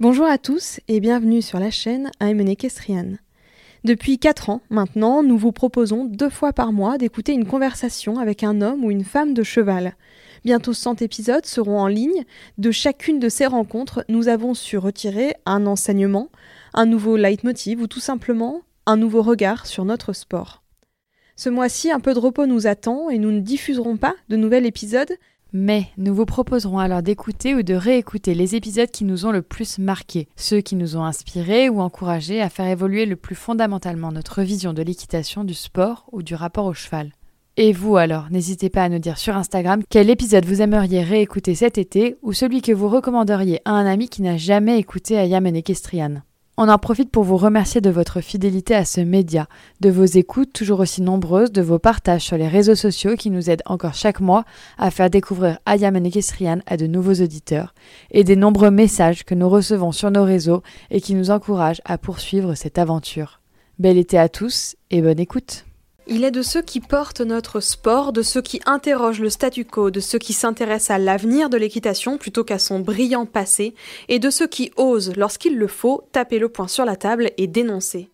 Bonjour à tous et bienvenue sur la chaîne I'm Equestrian. Depuis 4 ans maintenant, nous vous proposons deux fois par mois d'écouter une conversation avec un homme ou une femme de cheval. Bientôt 100 épisodes seront en ligne. De chacune de ces rencontres, nous avons su retirer un enseignement, un nouveau leitmotiv ou tout simplement un nouveau regard sur notre sport. Ce mois-ci, un peu de repos nous attend et nous ne diffuserons pas de nouvel épisode. Mais nous vous proposerons alors d'écouter ou de réécouter les épisodes qui nous ont le plus marqués, ceux qui nous ont inspirés ou encouragés à faire évoluer le plus fondamentalement notre vision de l'équitation, du sport ou du rapport au cheval. Et vous alors, n'hésitez pas à nous dire sur Instagram quel épisode vous aimeriez réécouter cet été ou celui que vous recommanderiez à un ami qui n'a jamais écouté Ayam Equestrian. On en profite pour vous remercier de votre fidélité à ce média, de vos écoutes toujours aussi nombreuses, de vos partages sur les réseaux sociaux qui nous aident encore chaque mois à faire découvrir Ayam Equestrian à de nouveaux auditeurs, et des nombreux messages que nous recevons sur nos réseaux et qui nous encouragent à poursuivre cette aventure. Bel été à tous et bonne écoute il est de ceux qui portent notre sport, de ceux qui interrogent le statu quo, de ceux qui s'intéressent à l'avenir de l'équitation plutôt qu'à son brillant passé, et de ceux qui osent, lorsqu'il le faut, taper le poing sur la table et dénoncer.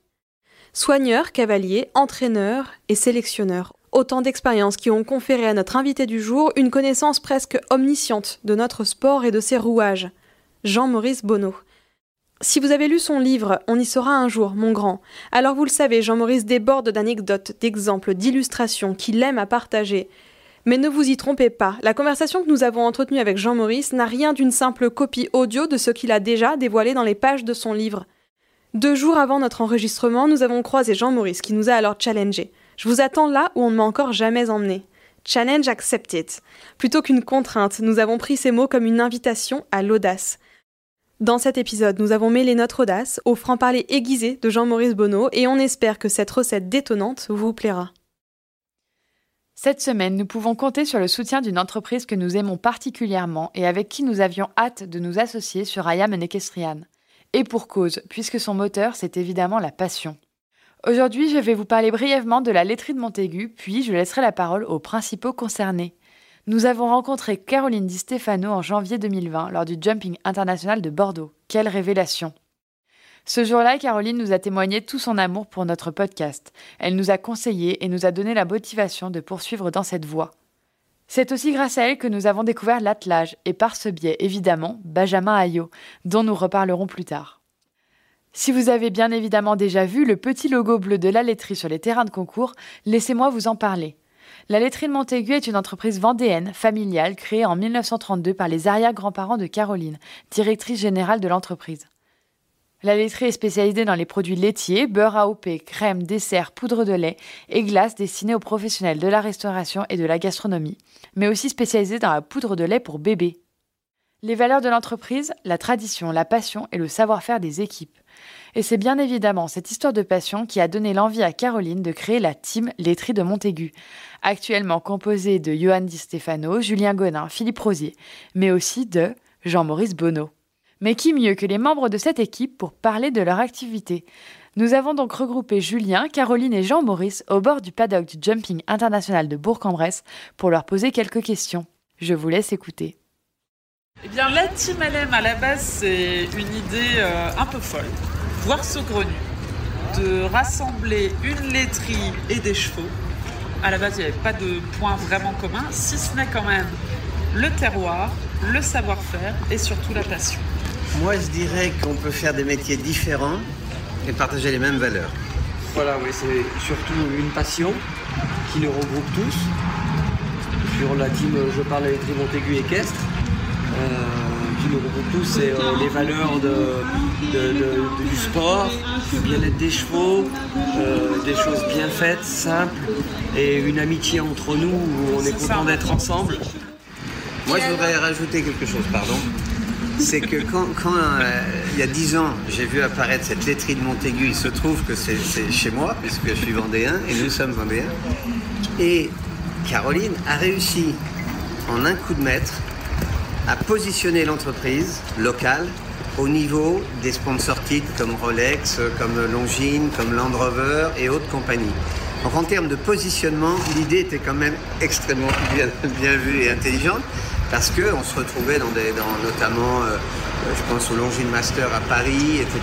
Soigneurs, cavaliers, entraîneurs et sélectionneurs, autant d'expériences qui ont conféré à notre invité du jour une connaissance presque omnisciente de notre sport et de ses rouages. Jean-Maurice Bonneau. Si vous avez lu son livre On y sera un jour, mon grand, alors vous le savez, Jean-Maurice déborde d'anecdotes, d'exemples, d'illustrations qu'il aime à partager. Mais ne vous y trompez pas, la conversation que nous avons entretenue avec Jean-Maurice n'a rien d'une simple copie audio de ce qu'il a déjà dévoilé dans les pages de son livre. Deux jours avant notre enregistrement, nous avons croisé Jean-Maurice qui nous a alors challengé. Je vous attends là où on ne m'a encore jamais emmené. Challenge accepted. Plutôt qu'une contrainte, nous avons pris ces mots comme une invitation à l'audace. Dans cet épisode, nous avons mêlé notre audace au franc-parler aiguisé de Jean-Maurice Bonneau et on espère que cette recette détonnante vous plaira. Cette semaine, nous pouvons compter sur le soutien d'une entreprise que nous aimons particulièrement et avec qui nous avions hâte de nous associer sur Ayam Equestrian. Et pour cause, puisque son moteur, c'est évidemment la passion. Aujourd'hui, je vais vous parler brièvement de la laiterie de Montaigu, puis je laisserai la parole aux principaux concernés. Nous avons rencontré Caroline Di Stefano en janvier 2020 lors du Jumping International de Bordeaux. Quelle révélation Ce jour-là, Caroline nous a témoigné tout son amour pour notre podcast. Elle nous a conseillé et nous a donné la motivation de poursuivre dans cette voie. C'est aussi grâce à elle que nous avons découvert l'attelage et par ce biais, évidemment, Benjamin Ayot, dont nous reparlerons plus tard. Si vous avez bien évidemment déjà vu le petit logo bleu de la laiterie sur les terrains de concours, laissez-moi vous en parler. La laiterie de Montaigu est une entreprise vendéenne, familiale, créée en 1932 par les arrière-grands-parents de Caroline, directrice générale de l'entreprise. La laiterie est spécialisée dans les produits laitiers, beurre AOP, crème, dessert, poudre de lait et glace destinés aux professionnels de la restauration et de la gastronomie, mais aussi spécialisée dans la poudre de lait pour bébés. Les valeurs de l'entreprise, la tradition, la passion et le savoir-faire des équipes. Et c'est bien évidemment cette histoire de passion qui a donné l'envie à Caroline de créer la team Laiterie de Montaigu, actuellement composée de Johan Di Stefano, Julien Gonin, Philippe Rosier, mais aussi de Jean-Maurice Bonneau. Mais qui mieux que les membres de cette équipe pour parler de leur activité? Nous avons donc regroupé Julien, Caroline et Jean-Maurice au bord du paddock du Jumping International de Bourg-en-Bresse pour leur poser quelques questions. Je vous laisse écouter. Eh bien, la Team LM à la base, c'est une idée euh, un peu folle voire saugrenu, de rassembler une laiterie et des chevaux. À la base, il n'y avait pas de point vraiment commun, si ce n'est quand même le terroir, le savoir-faire et surtout la passion. Moi, je dirais qu'on peut faire des métiers différents et partager les mêmes valeurs. Voilà, oui, c'est surtout une passion qui nous regroupe tous. Sur la team Je parle électrique Montaigu équestre, euh, nous regroupe tous, c'est euh, les valeurs de, de, de, du sport, du bien-être des chevaux, euh, des choses bien faites, simples, et une amitié entre nous où on est content d'être ensemble. Moi, je voudrais rajouter quelque chose, pardon. C'est que quand, quand euh, il y a dix ans, j'ai vu apparaître cette laiterie de Montaigu, il se trouve que c'est chez moi, puisque je suis vendéen, et nous sommes vendéens. Et Caroline a réussi, en un coup de maître, à positionner l'entreprise locale au niveau des sponsors titres comme Rolex, comme Longines, comme Land Rover et autres compagnies. Donc en termes de positionnement, l'idée était quand même extrêmement bien, vue et intelligente parce qu'on se retrouvait dans des, dans notamment, euh, je pense au Longines Master à Paris, etc.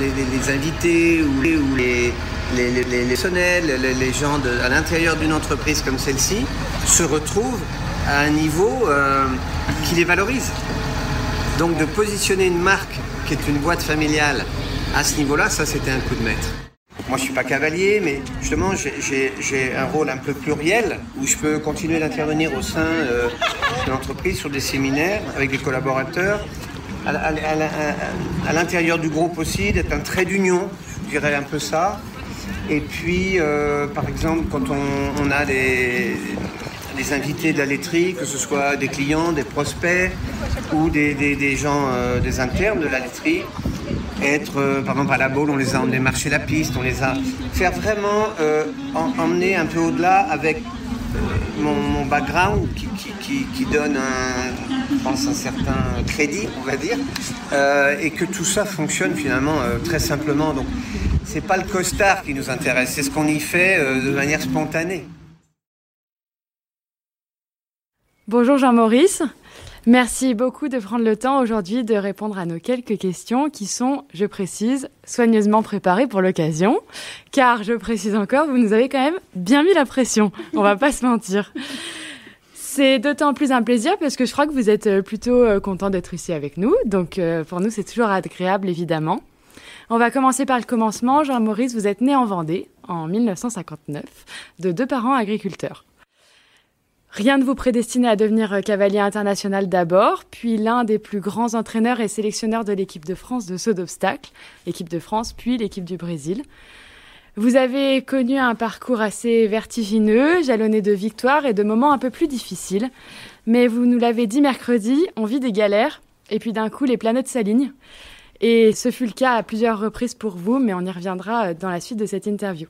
Les, invités ou les, ou les, les, les, gens à l'intérieur d'une entreprise comme celle-ci se retrouvent à un niveau euh, qui les valorise. Donc de positionner une marque qui est une boîte familiale à ce niveau-là, ça c'était un coup de maître. Moi, je suis pas cavalier, mais justement, j'ai un rôle un peu pluriel où je peux continuer d'intervenir au sein euh, de l'entreprise sur des séminaires avec des collaborateurs, à, l'intérieur du groupe aussi, d'être un trait d'union, je dirais un peu ça. Et puis, euh, par exemple, quand on a des, des, invités de la laiterie, que ce soit des clients, des prospects ou des, gens, euh, des internes de la laiterie, être, euh, par exemple, à la Baule, on les a emmenés marcher la piste, on les a. faire vraiment euh, en, emmener un peu au-delà avec mon, background qui, qui, donne un, je pense, un certain crédit, on va dire, et que tout ça fonctionne finalement très simplement. Donc, c'est pas le costard qui nous intéresse, c'est ce qu'on y fait de manière spontanée. Bonjour Jean-Maurice. Merci beaucoup de prendre le temps aujourd'hui de répondre à nos quelques questions qui sont, je précise, soigneusement préparées pour l'occasion. Car, je précise encore, vous nous avez quand même bien mis la pression. On va pas se mentir. C'est d'autant plus un plaisir parce que je crois que vous êtes plutôt content d'être ici avec nous. Donc, pour nous, c'est toujours agréable, évidemment. On va commencer par le commencement. Jean-Maurice, vous êtes né en Vendée en 1959 de deux parents agriculteurs. Rien ne vous prédestinait à devenir cavalier international d'abord, puis l'un des plus grands entraîneurs et sélectionneurs de l'équipe de France de saut d'obstacle, l'équipe de France puis l'équipe du Brésil. Vous avez connu un parcours assez vertigineux, jalonné de victoires et de moments un peu plus difficiles. Mais vous nous l'avez dit mercredi, on vit des galères, et puis d'un coup les planètes s'alignent. Et ce fut le cas à plusieurs reprises pour vous, mais on y reviendra dans la suite de cette interview.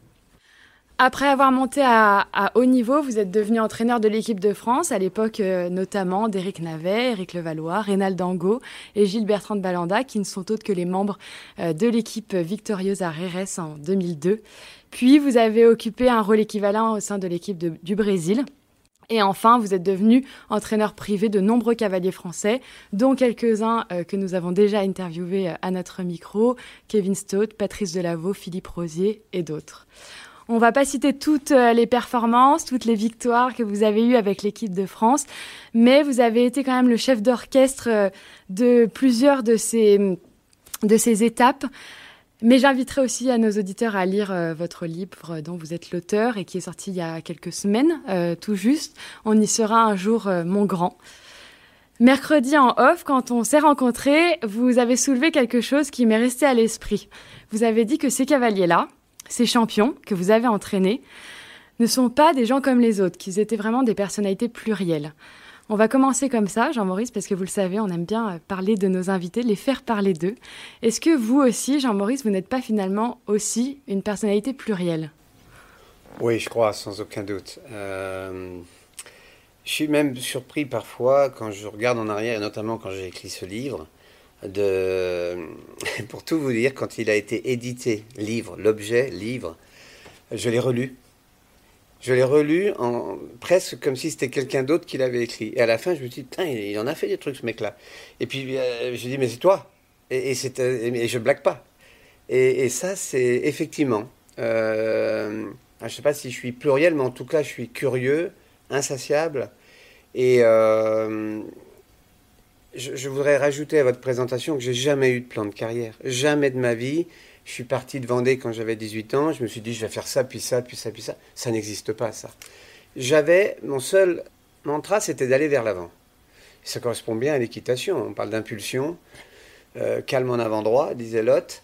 Après avoir monté à, à, haut niveau, vous êtes devenu entraîneur de l'équipe de France, à l'époque euh, notamment d'Éric Navet, Éric Levallois, Rénal Dango et Gilles Bertrand de Balanda, qui ne sont autres que les membres euh, de l'équipe victorieuse à Rérès en 2002. Puis vous avez occupé un rôle équivalent au sein de l'équipe du Brésil. Et enfin, vous êtes devenu entraîneur privé de nombreux cavaliers français, dont quelques-uns euh, que nous avons déjà interviewés à notre micro, Kevin Stott, Patrice Delaveau, Philippe Rosier et d'autres. On va pas citer toutes les performances, toutes les victoires que vous avez eues avec l'équipe de France, mais vous avez été quand même le chef d'orchestre de plusieurs de ces, de ces étapes. Mais j'inviterai aussi à nos auditeurs à lire euh, votre livre dont vous êtes l'auteur et qui est sorti il y a quelques semaines, euh, tout juste. On y sera un jour, euh, mon grand. Mercredi en off, quand on s'est rencontrés, vous avez soulevé quelque chose qui m'est resté à l'esprit. Vous avez dit que ces cavaliers-là, ces champions que vous avez entraînés ne sont pas des gens comme les autres, qu'ils étaient vraiment des personnalités plurielles. On va commencer comme ça, Jean-Maurice, parce que vous le savez, on aime bien parler de nos invités, les faire parler d'eux. Est-ce que vous aussi, Jean-Maurice, vous n'êtes pas finalement aussi une personnalité plurielle? Oui, je crois, sans aucun doute. Euh, je suis même surpris parfois quand je regarde en arrière, et notamment quand j'ai écrit ce livre, de, pour tout vous dire, quand il a été édité, livre, l'objet, livre, je l'ai relu. Je l'ai relu en, presque comme si c'était quelqu'un d'autre qui l'avait écrit. Et à la fin, je me suis dit, il en a fait des trucs, ce mec-là. Et puis, euh, je dis, mais c'est toi. Et, et, c'est, et je blague pas. Et, ça, c'est effectivement. Euh, je ne sais pas si je suis pluriel, mais en tout cas, je suis curieux, insatiable Et euh, je, voudrais rajouter à votre présentation que j'ai jamais eu de plan de carrière. Jamais de ma vie. Je suis parti de Vendée quand j'avais 18 ans. Je me suis dit, je vais faire ça, puis ça, puis ça, puis ça. Ça n'existe pas, ça. J'avais, mon seul mantra, c'était d'aller vers l'avant. Ça correspond bien à l'équitation. On parle d'impulsion. Euh, calme en avant-droit, disait Lot.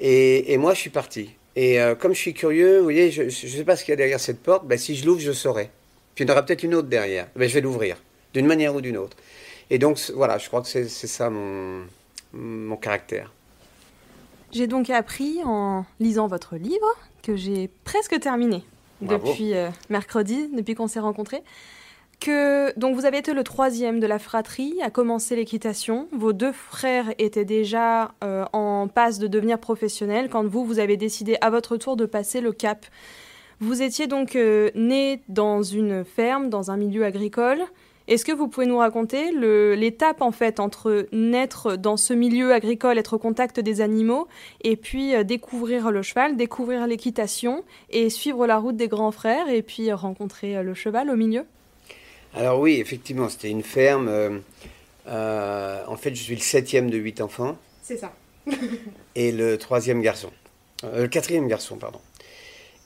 Et, et, moi, je suis parti. Et euh, comme je suis curieux, vous voyez, je ne sais pas ce qu'il y a derrière cette porte. Ben, si je l'ouvre, je saurai. Puis il y en aura peut-être une autre derrière. Ben, je vais l'ouvrir, d'une manière ou d'une autre. Et donc, voilà, je crois que c'est ça mon, mon caractère. J'ai donc appris en lisant votre livre, que j'ai presque terminé Bravo. depuis euh, mercredi, depuis qu'on s'est rencontrés, que donc vous avez été le troisième de la fratrie à commencer l'équitation. Vos deux frères étaient déjà euh, en passe de devenir professionnels quand vous, vous avez décidé à votre tour de passer le cap. Vous étiez donc euh, né dans une ferme, dans un milieu agricole. Est-ce que vous pouvez nous raconter l'étape en fait entre naître dans ce milieu agricole, être au contact des animaux, et puis euh, découvrir le cheval, découvrir l'équitation, et suivre la route des grands frères, et puis rencontrer euh, le cheval au milieu? Alors oui, effectivement, c'était une ferme. Euh, euh, en fait, je suis le septième de huit enfants. C'est ça. et le troisième garçon. Euh, le quatrième garçon, pardon.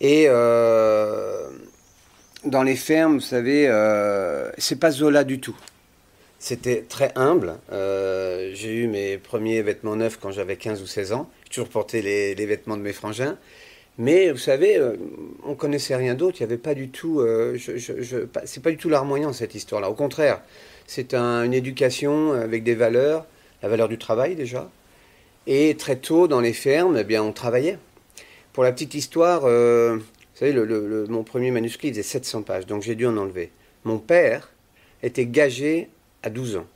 Et euh, dans les fermes, vous savez, euh, c'est pas Zola du tout. C'était très humble. Euh, j'ai eu mes premiers vêtements neufs quand j'avais 15 ou 16 ans. J'ai toujours porté les, vêtements de mes frangins. Mais vous savez, euh, on connaissait rien d'autre. Il n'y avait pas du tout. Euh, je, c'est pas du tout larmoyant cette histoire-là. Au contraire, c'est un, une éducation avec des valeurs, la valeur du travail déjà. Et très tôt dans les fermes, eh bien, on travaillait. Pour la petite histoire, vous savez, mon premier manuscrit faisait 700 pages, donc j'ai dû en enlever. Mon père était gagé à 12 ans.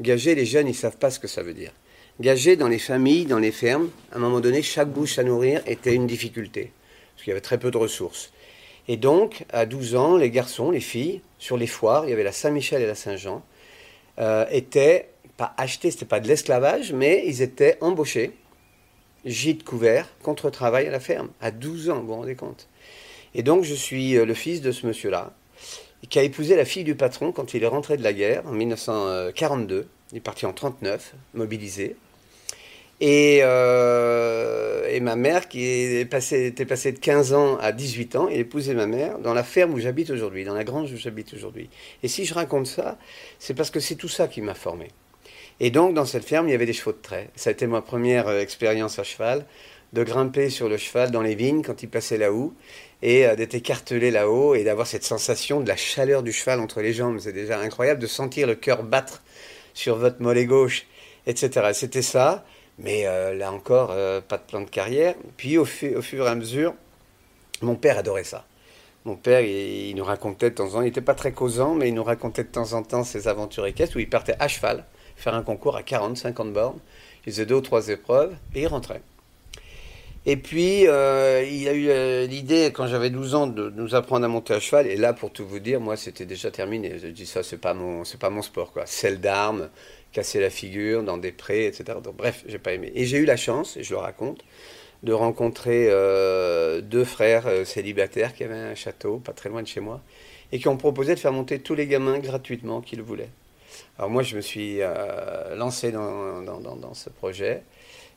Gagé, les jeunes, ils ne savent pas ce que ça veut dire. Gagé dans les familles, dans les fermes, à un moment donné, chaque bouche à nourrir était une difficulté, parce qu'il y avait très peu de ressources. Et donc, à 12 ans, les garçons, les filles, sur les foires, il y avait la Saint-Michel et la Saint-Jean, euh, étaient pas achetés, c'était pas de l'esclavage, mais ils étaient embauchés, gîte couvert, contre travail à la ferme, à 12 ans, vous vous rendez compte. Et donc, je suis le fils de ce monsieur-là, qui a épousé la fille du patron quand il est rentré de la guerre en 1942. Il est parti en 39, mobilisé. Et, euh, et ma mère, qui était passée de 15 ans à 18 ans, il a épousé ma mère dans la ferme où j'habite aujourd'hui, dans la grange où j'habite aujourd'hui. Et si je raconte ça, c'est parce que c'est tout ça qui m'a formé. Et donc, dans cette ferme, il y avait des chevaux de trait. Ça a été ma première euh, expérience à cheval, de grimper sur le cheval dans les vignes quand il passait là-haut, et euh, d'être écartelé là-haut, et d'avoir cette sensation de la chaleur du cheval entre les jambes. C'est déjà incroyable de sentir le cœur battre sur votre mollet gauche, etc. C'était ça, mais euh, là encore, euh, pas de plan de carrière. Puis au, fu au, fur et à mesure, mon père adorait ça. Mon père, il, il nous racontait de temps en temps, il n'était pas très causant, mais il nous racontait de temps en temps ses aventures équestres où il partait à cheval faire un concours à 40, 50 bornes. Il faisait deux ou trois épreuves et il rentrait. Et puis, euh, il a eu euh, l'idée, quand j'avais 12 ans, de nous apprendre à monter à cheval. Et là, pour tout vous dire, moi, c'était déjà terminé. Je dis ça, c'est pas mon, c'est pas mon sport, quoi. Celle d'armes, casser la figure dans des prés, etc. Donc, bref, j'ai pas aimé. Et j'ai eu la chance, et je le raconte, de rencontrer euh, deux frères euh, célibataires qui avaient un château, pas très loin de chez moi, et qui ont proposé de faire monter tous les gamins gratuitement qui le voulaient. Alors moi, je me suis lancé dans, ce projet,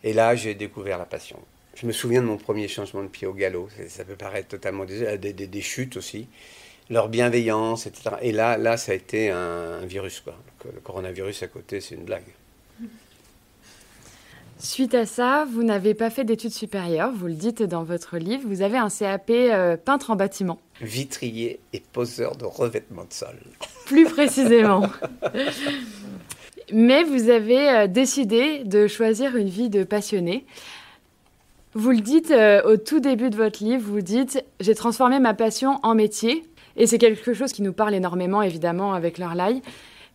et là, j'ai découvert la passion. Je me souviens de mon premier changement de pied au galop. Ça peut paraître totalement des, des, des chutes aussi, leur bienveillance, etc. Et là, là, ça a été un, un virus, quoi. Le coronavirus à côté, c'est une blague. Suite à ça, vous n'avez pas fait d'études supérieures, vous le dites dans votre livre, vous avez un CAP euh, peintre en bâtiment. Vitrier et poseur de revêtement de sol. Plus précisément. Mais vous avez euh, décidé de choisir une vie de passionné. Vous le dites euh, au tout début de votre livre, vous dites J'ai transformé ma passion en métier. Et c'est quelque chose qui nous parle énormément, évidemment, avec leur.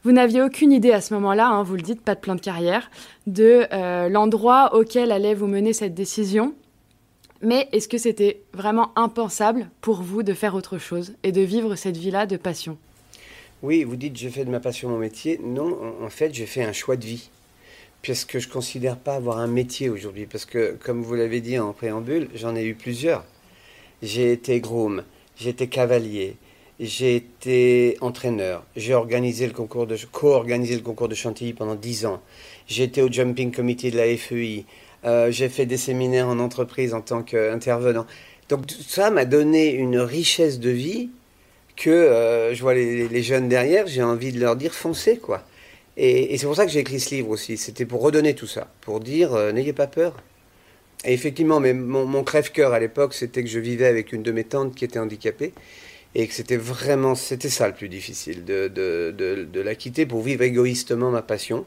Vous n'aviez aucune idée à ce moment-là, hein, vous le dites, pas de plan de carrière, de euh, l'endroit auquel allait vous mener cette décision. Mais est-ce que c'était vraiment impensable pour vous de faire autre chose et de vivre cette vie-là de passion? Oui, vous dites j'ai fait de ma passion mon métier. Non, en fait, j'ai fait un choix de vie. Puisque je ne considère pas avoir un métier aujourd'hui? Parce que, comme vous l'avez dit en préambule, j'en ai eu plusieurs. J'ai été groom, j'ai été cavalier, j'ai été entraîneur, j'ai organisé le concours de, co-organisé le concours de Chantilly pendant 10 ans, j'ai été au jumping committee de la FEI, euh, j'ai fait des séminaires en entreprise en tant qu'intervenant. Donc tout ça m'a donné une richesse de vie que euh, je vois les, jeunes derrière, j'ai envie de leur dire foncez quoi. Et, c'est pour ça que j'ai écrit ce livre aussi. C'était pour redonner tout ça, pour dire euh, n'ayez pas peur. Et effectivement, mais mon, crève-cœur à l'époque, c'était que je vivais avec une de mes tantes qui était handicapée et que c'était vraiment, c'était ça le plus difficile, de, la quitter pour vivre égoïstement ma passion.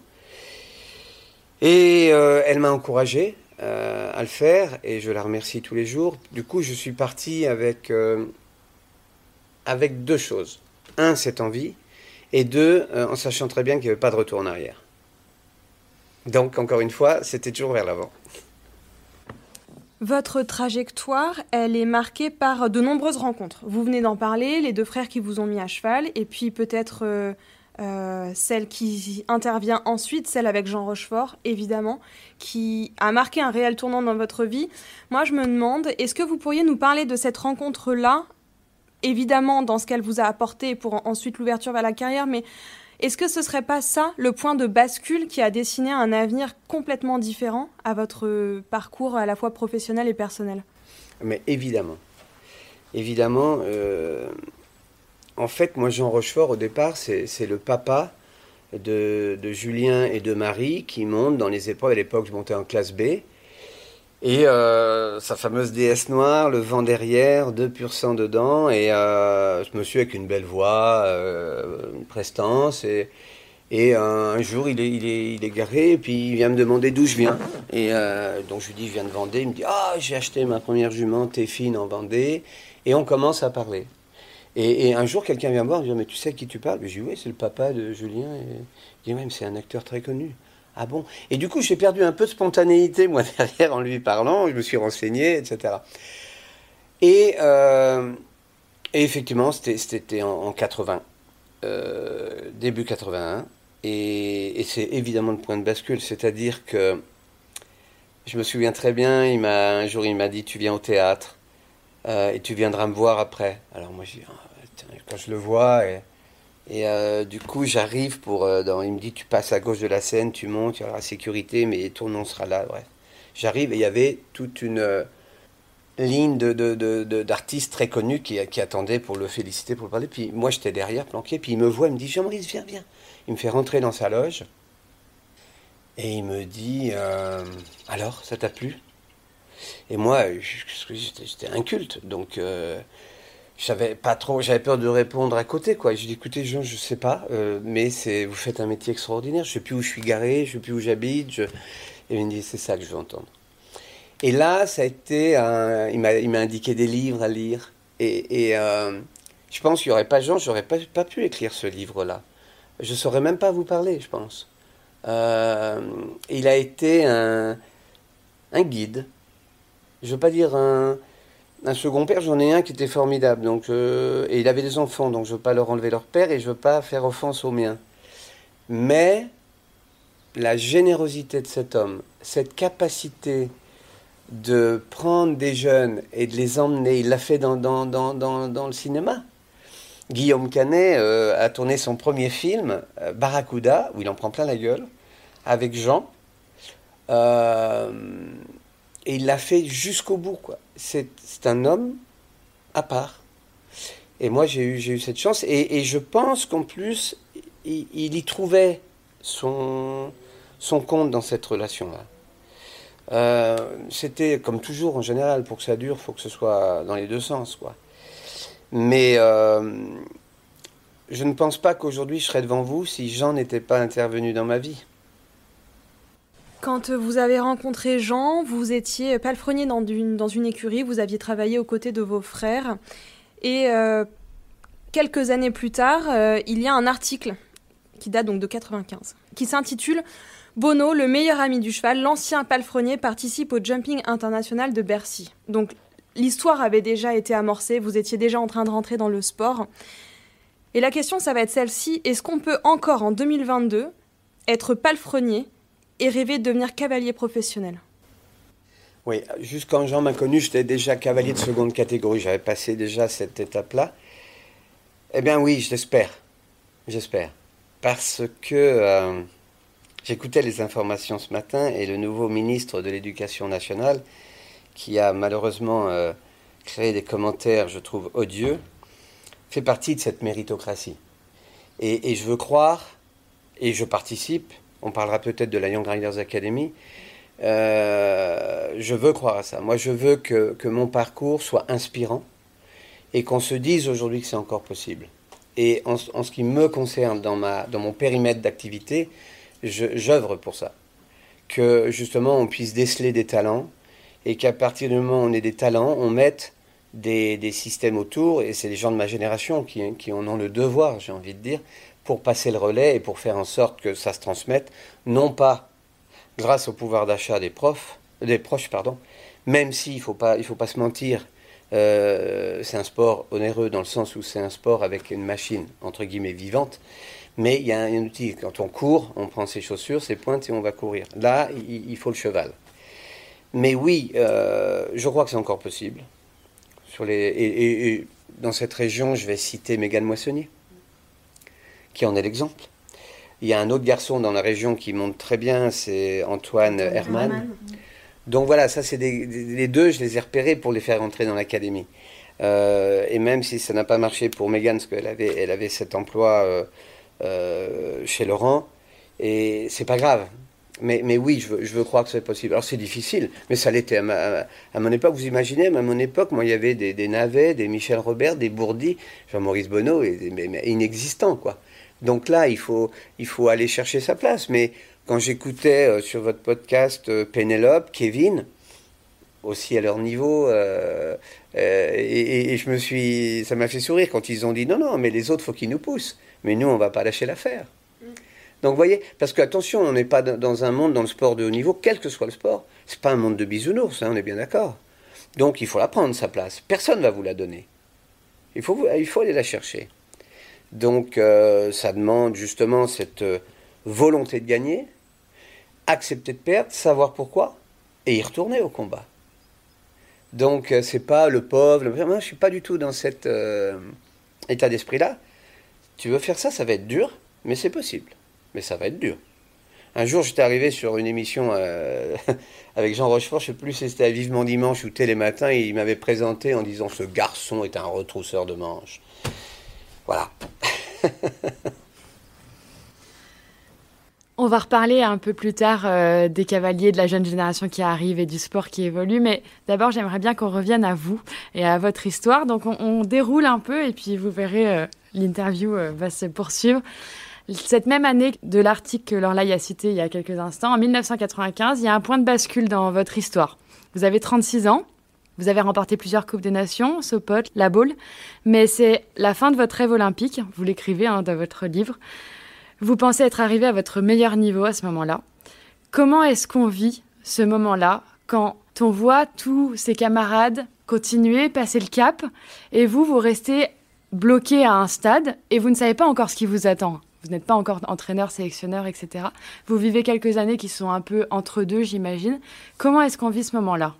Et euh, elle m'a encouragé euh, à le faire et je la remercie tous les jours. Du coup, je suis parti avec, avec deux choses. Un, cette envie, et deux, euh, en sachant très bien qu'il n'y avait pas de retour en arrière. Donc, encore une fois, c'était toujours vers l'avant. Votre trajectoire, elle est marquée par de nombreuses rencontres. Vous venez d'en parler, les deux frères qui vous ont mis à cheval, et puis peut-être euh, euh, celle qui intervient ensuite, celle avec Jean Rochefort, évidemment, qui a marqué un réel tournant dans votre vie. Moi, je me demande, est-ce que vous pourriez nous parler de cette rencontre-là évidemment dans ce qu'elle vous a apporté pour ensuite l'ouverture vers la carrière, mais est-ce que ce serait pas ça le point de bascule qui a dessiné un avenir complètement différent à votre parcours à la fois professionnel et personnel? Mais évidemment. Évidemment. Euh, en fait, moi, Jean Rochefort, au départ, c'est le papa de, de, Julien et de Marie qui montent dans les épreuves. À l'époque, je montais en classe B. Et euh, sa fameuse déesse noire, le vent derrière, deux pur dedans, et euh, ce monsieur avec une belle voix, euh, une prestance, et, et un jour il est, il, il garé, et puis il vient me demander d'où je viens. Et donc je lui dis, je viens de Vendée, il me dit, ah, j'ai acheté ma première jument Téphine en Vendée, et on commence à parler. Et, un jour, quelqu'un vient me voir, me dit, mais tu sais qui tu parles? Je dis, oui, c'est le papa de Julien, et il dit, même, c'est un acteur très connu. Ah bon? Et du coup, j'ai perdu un peu de spontanéité, moi, derrière, en lui parlant. Je me suis renseigné, etc. Et, euh, et effectivement, c'était en, 80, euh, début 81. Et, c'est évidemment le point de bascule. C'est-à-dire que je me souviens très bien, il un jour, il m'a dit Tu viens au théâtre euh, et tu viendras me voir après. Alors moi, j'ai ah, quand je le vois. Et, et euh, du coup, j'arrive pour. Euh, il me dit Tu passes à gauche de la scène, tu montes, il y aura la sécurité, mais ton nom sera là. Bref. J'arrive et il y avait toute une euh, ligne d'artistes de, de, très connus qui, attendaient pour le féliciter, pour le parler. Puis moi, j'étais derrière, planqué. Puis il me voit, il me dit Jean-Maurice, viens, viens. Il me fait rentrer dans sa loge. Et il me dit Alors, ça t'a plu? Et moi, j'étais inculte. Donc j'avais pas trop, j'avais peur de répondre à côté, quoi. Je dis, écoutez, Jean, je sais pas, euh, mais c'est, vous faites un métier extraordinaire. Je sais plus où je suis garé, je sais plus où j'habite. Et il me dit, c'est ça que je veux entendre. Et là, ça a été, un, il m'a, indiqué des livres à lire. Et, et euh, je pense qu'il n'y aurait pas Jean, j'aurais pas, pas pu écrire ce livre-là. Je saurais même pas vous parler, je pense. Euh, il a été un, un guide. Je veux pas dire un un second père, j'en ai un qui était formidable. Donc, et il avait des enfants, donc je ne veux pas leur enlever leur père et je ne veux pas faire offense aux miens. Mais la générosité de cet homme, cette capacité de prendre des jeunes et de les emmener, il l'a fait dans, le cinéma. Guillaume Canet euh, a tourné son premier film, euh, Barracuda, où il en prend plein la gueule, avec Jean. Euh, et il l'a fait jusqu'au bout. quoi. C'est un homme à part. Et moi, j'ai eu, eu cette chance. Et, je pense qu'en plus, il, y trouvait son, compte dans cette relation-là. Euh, c'était comme toujours en général, pour que ça dure, il faut que ce soit dans les deux sens. quoi. Mais euh, je ne pense pas qu'aujourd'hui je serais devant vous si Jean n'était pas intervenu dans ma vie. Quand vous avez rencontré Jean, vous étiez palefrenier dans une, dans une écurie, vous aviez travaillé aux côtés de vos frères. Et euh, quelques années plus tard, euh, il y a un article qui date donc de 95, qui s'intitule Bono, le meilleur ami du cheval, l'ancien palefrenier participe au jumping international de Bercy. Donc l'histoire avait déjà été amorcée, vous étiez déjà en train de rentrer dans le sport. Et la question, ça va être celle-ci, est-ce qu'on peut encore en 2022 être palefrenier et rêver de devenir cavalier professionnel Oui, juste quand Jean m'a connu, j'étais déjà cavalier de seconde catégorie. J'avais passé déjà cette étape-là. Eh bien oui, j'espère. J'espère. Parce que euh, j'écoutais les informations ce matin et le nouveau ministre de l'Éducation nationale, qui a malheureusement euh, créé des commentaires, je trouve, odieux, fait partie de cette méritocratie. Et je veux croire, et je participe, on parlera peut-être de la Young Riders Academy, euh, je veux croire à ça. Moi, je veux que, que mon parcours soit inspirant et qu'on se dise aujourd'hui que c'est encore possible. Et en, ce qui me concerne, dans, ma, dans mon périmètre d'activité, j'œuvre pour ça. Que justement, on puisse déceler des talents et qu'à partir du moment où on ait des talents, on mette des, des systèmes autour, et c'est les gens de ma génération qui, qui en ont le devoir, j'ai envie de dire, pour passer le relais et pour faire en sorte que ça se transmette, non pas grâce au pouvoir d'achat des profs, des proches, pardon, même s'il ne faut, pas, faut pas se mentir, euh, c'est un sport onéreux dans le sens où c'est un sport avec une machine, entre guillemets, vivante, mais il y a un, outil. Quand on court, on prend ses chaussures, ses pointes et on va courir. Là, il, faut le cheval. Mais oui, euh, je crois que c'est encore possible. Et, dans cette région, je vais citer Mégane Moissonnier, qui en est l'exemple? Il y a un autre garçon dans la région qui monte très bien, c'est Antoine, Herman. Herman. Donc voilà, ça c'est des, des, les deux, je les ai repérés pour les faire entrer dans l'académie. Euh, et même si ça n'a pas marché pour Megan, parce qu'elle avait, elle avait cet emploi euh, euh, chez Laurent, et c'est pas grave. Mais, mais oui, je veux, je veux croire que c'est possible. Alors c'est difficile, mais ça l'était à, mon époque. Vous imaginez, à mon époque, moi, il y avait des, des Navets, des Michel Robert, des Bourdi, Jean-Maurice Bonneau, et, mais, mais inexistants, quoi. Donc là, il faut, il faut aller chercher sa place. Mais quand j'écoutais euh, sur votre podcast euh, Pénélope, Kevin, aussi à leur niveau, euh, et, et, je me suis, ça m'a fait sourire quand ils ont dit non, non, mais les autres, faut qu'ils nous poussent. Mais nous, on va pas lâcher l'affaire. Donc, vous voyez, parce que attention, on n'est pas dans un monde dans le sport de haut niveau, quel que soit le sport. C'est pas un monde de bisounours, hein, on est bien d'accord. Donc, il faut la prendre sa place. Personne va vous la donner. Il faut, il faut aller la chercher. Donc euh, ça demande justement cette euh, volonté de gagner, accepter de perdre, savoir pourquoi, et y retourner au combat. Donc euh, c'est pas le pauvre, le... moi je suis pas du tout dans cet état d'esprit-là. Tu veux faire ça, ça va être dur, mais c'est possible. Mais ça va être dur. Un jour, j'étais arrivé sur une émission avec Jean Rochefort, je ne sais plus si c'était Vivement Dimanche ou Télématin, et il m'avait présenté en disant Ce garçon est un retrousseur de manches. Voilà. On va reparler un peu plus tard euh, des cavaliers, de la jeune génération qui arrive et du sport qui évolue, mais d'abord j'aimerais bien qu'on revienne à vous et à votre histoire. Donc on, déroule un peu et puis vous verrez, euh, l'interview euh, va se poursuivre. Cette même année de l'article que Lorlaï a cité il y a quelques instants, en 1995, il y a un point de bascule dans votre histoire. Vous avez 36 ans, vous avez remporté plusieurs Coupes des Nations, Sopot, la Baule, mais c'est la fin de votre rêve olympique, vous l'écrivez hein, dans votre livre. Vous pensez être arrivé à votre meilleur niveau à ce moment-là. Comment est-ce qu'on vit ce moment-là quand on voit tous ses camarades continuer, passer le cap, et vous, vous restez bloqué à un stade et vous ne savez pas encore ce qui vous attend? Vous n'êtes pas encore entraîneur, sélectionneur, etc. Vous vivez quelques années qui sont un peu entre deux, j'imagine. Comment est-ce qu'on vit ce moment-là?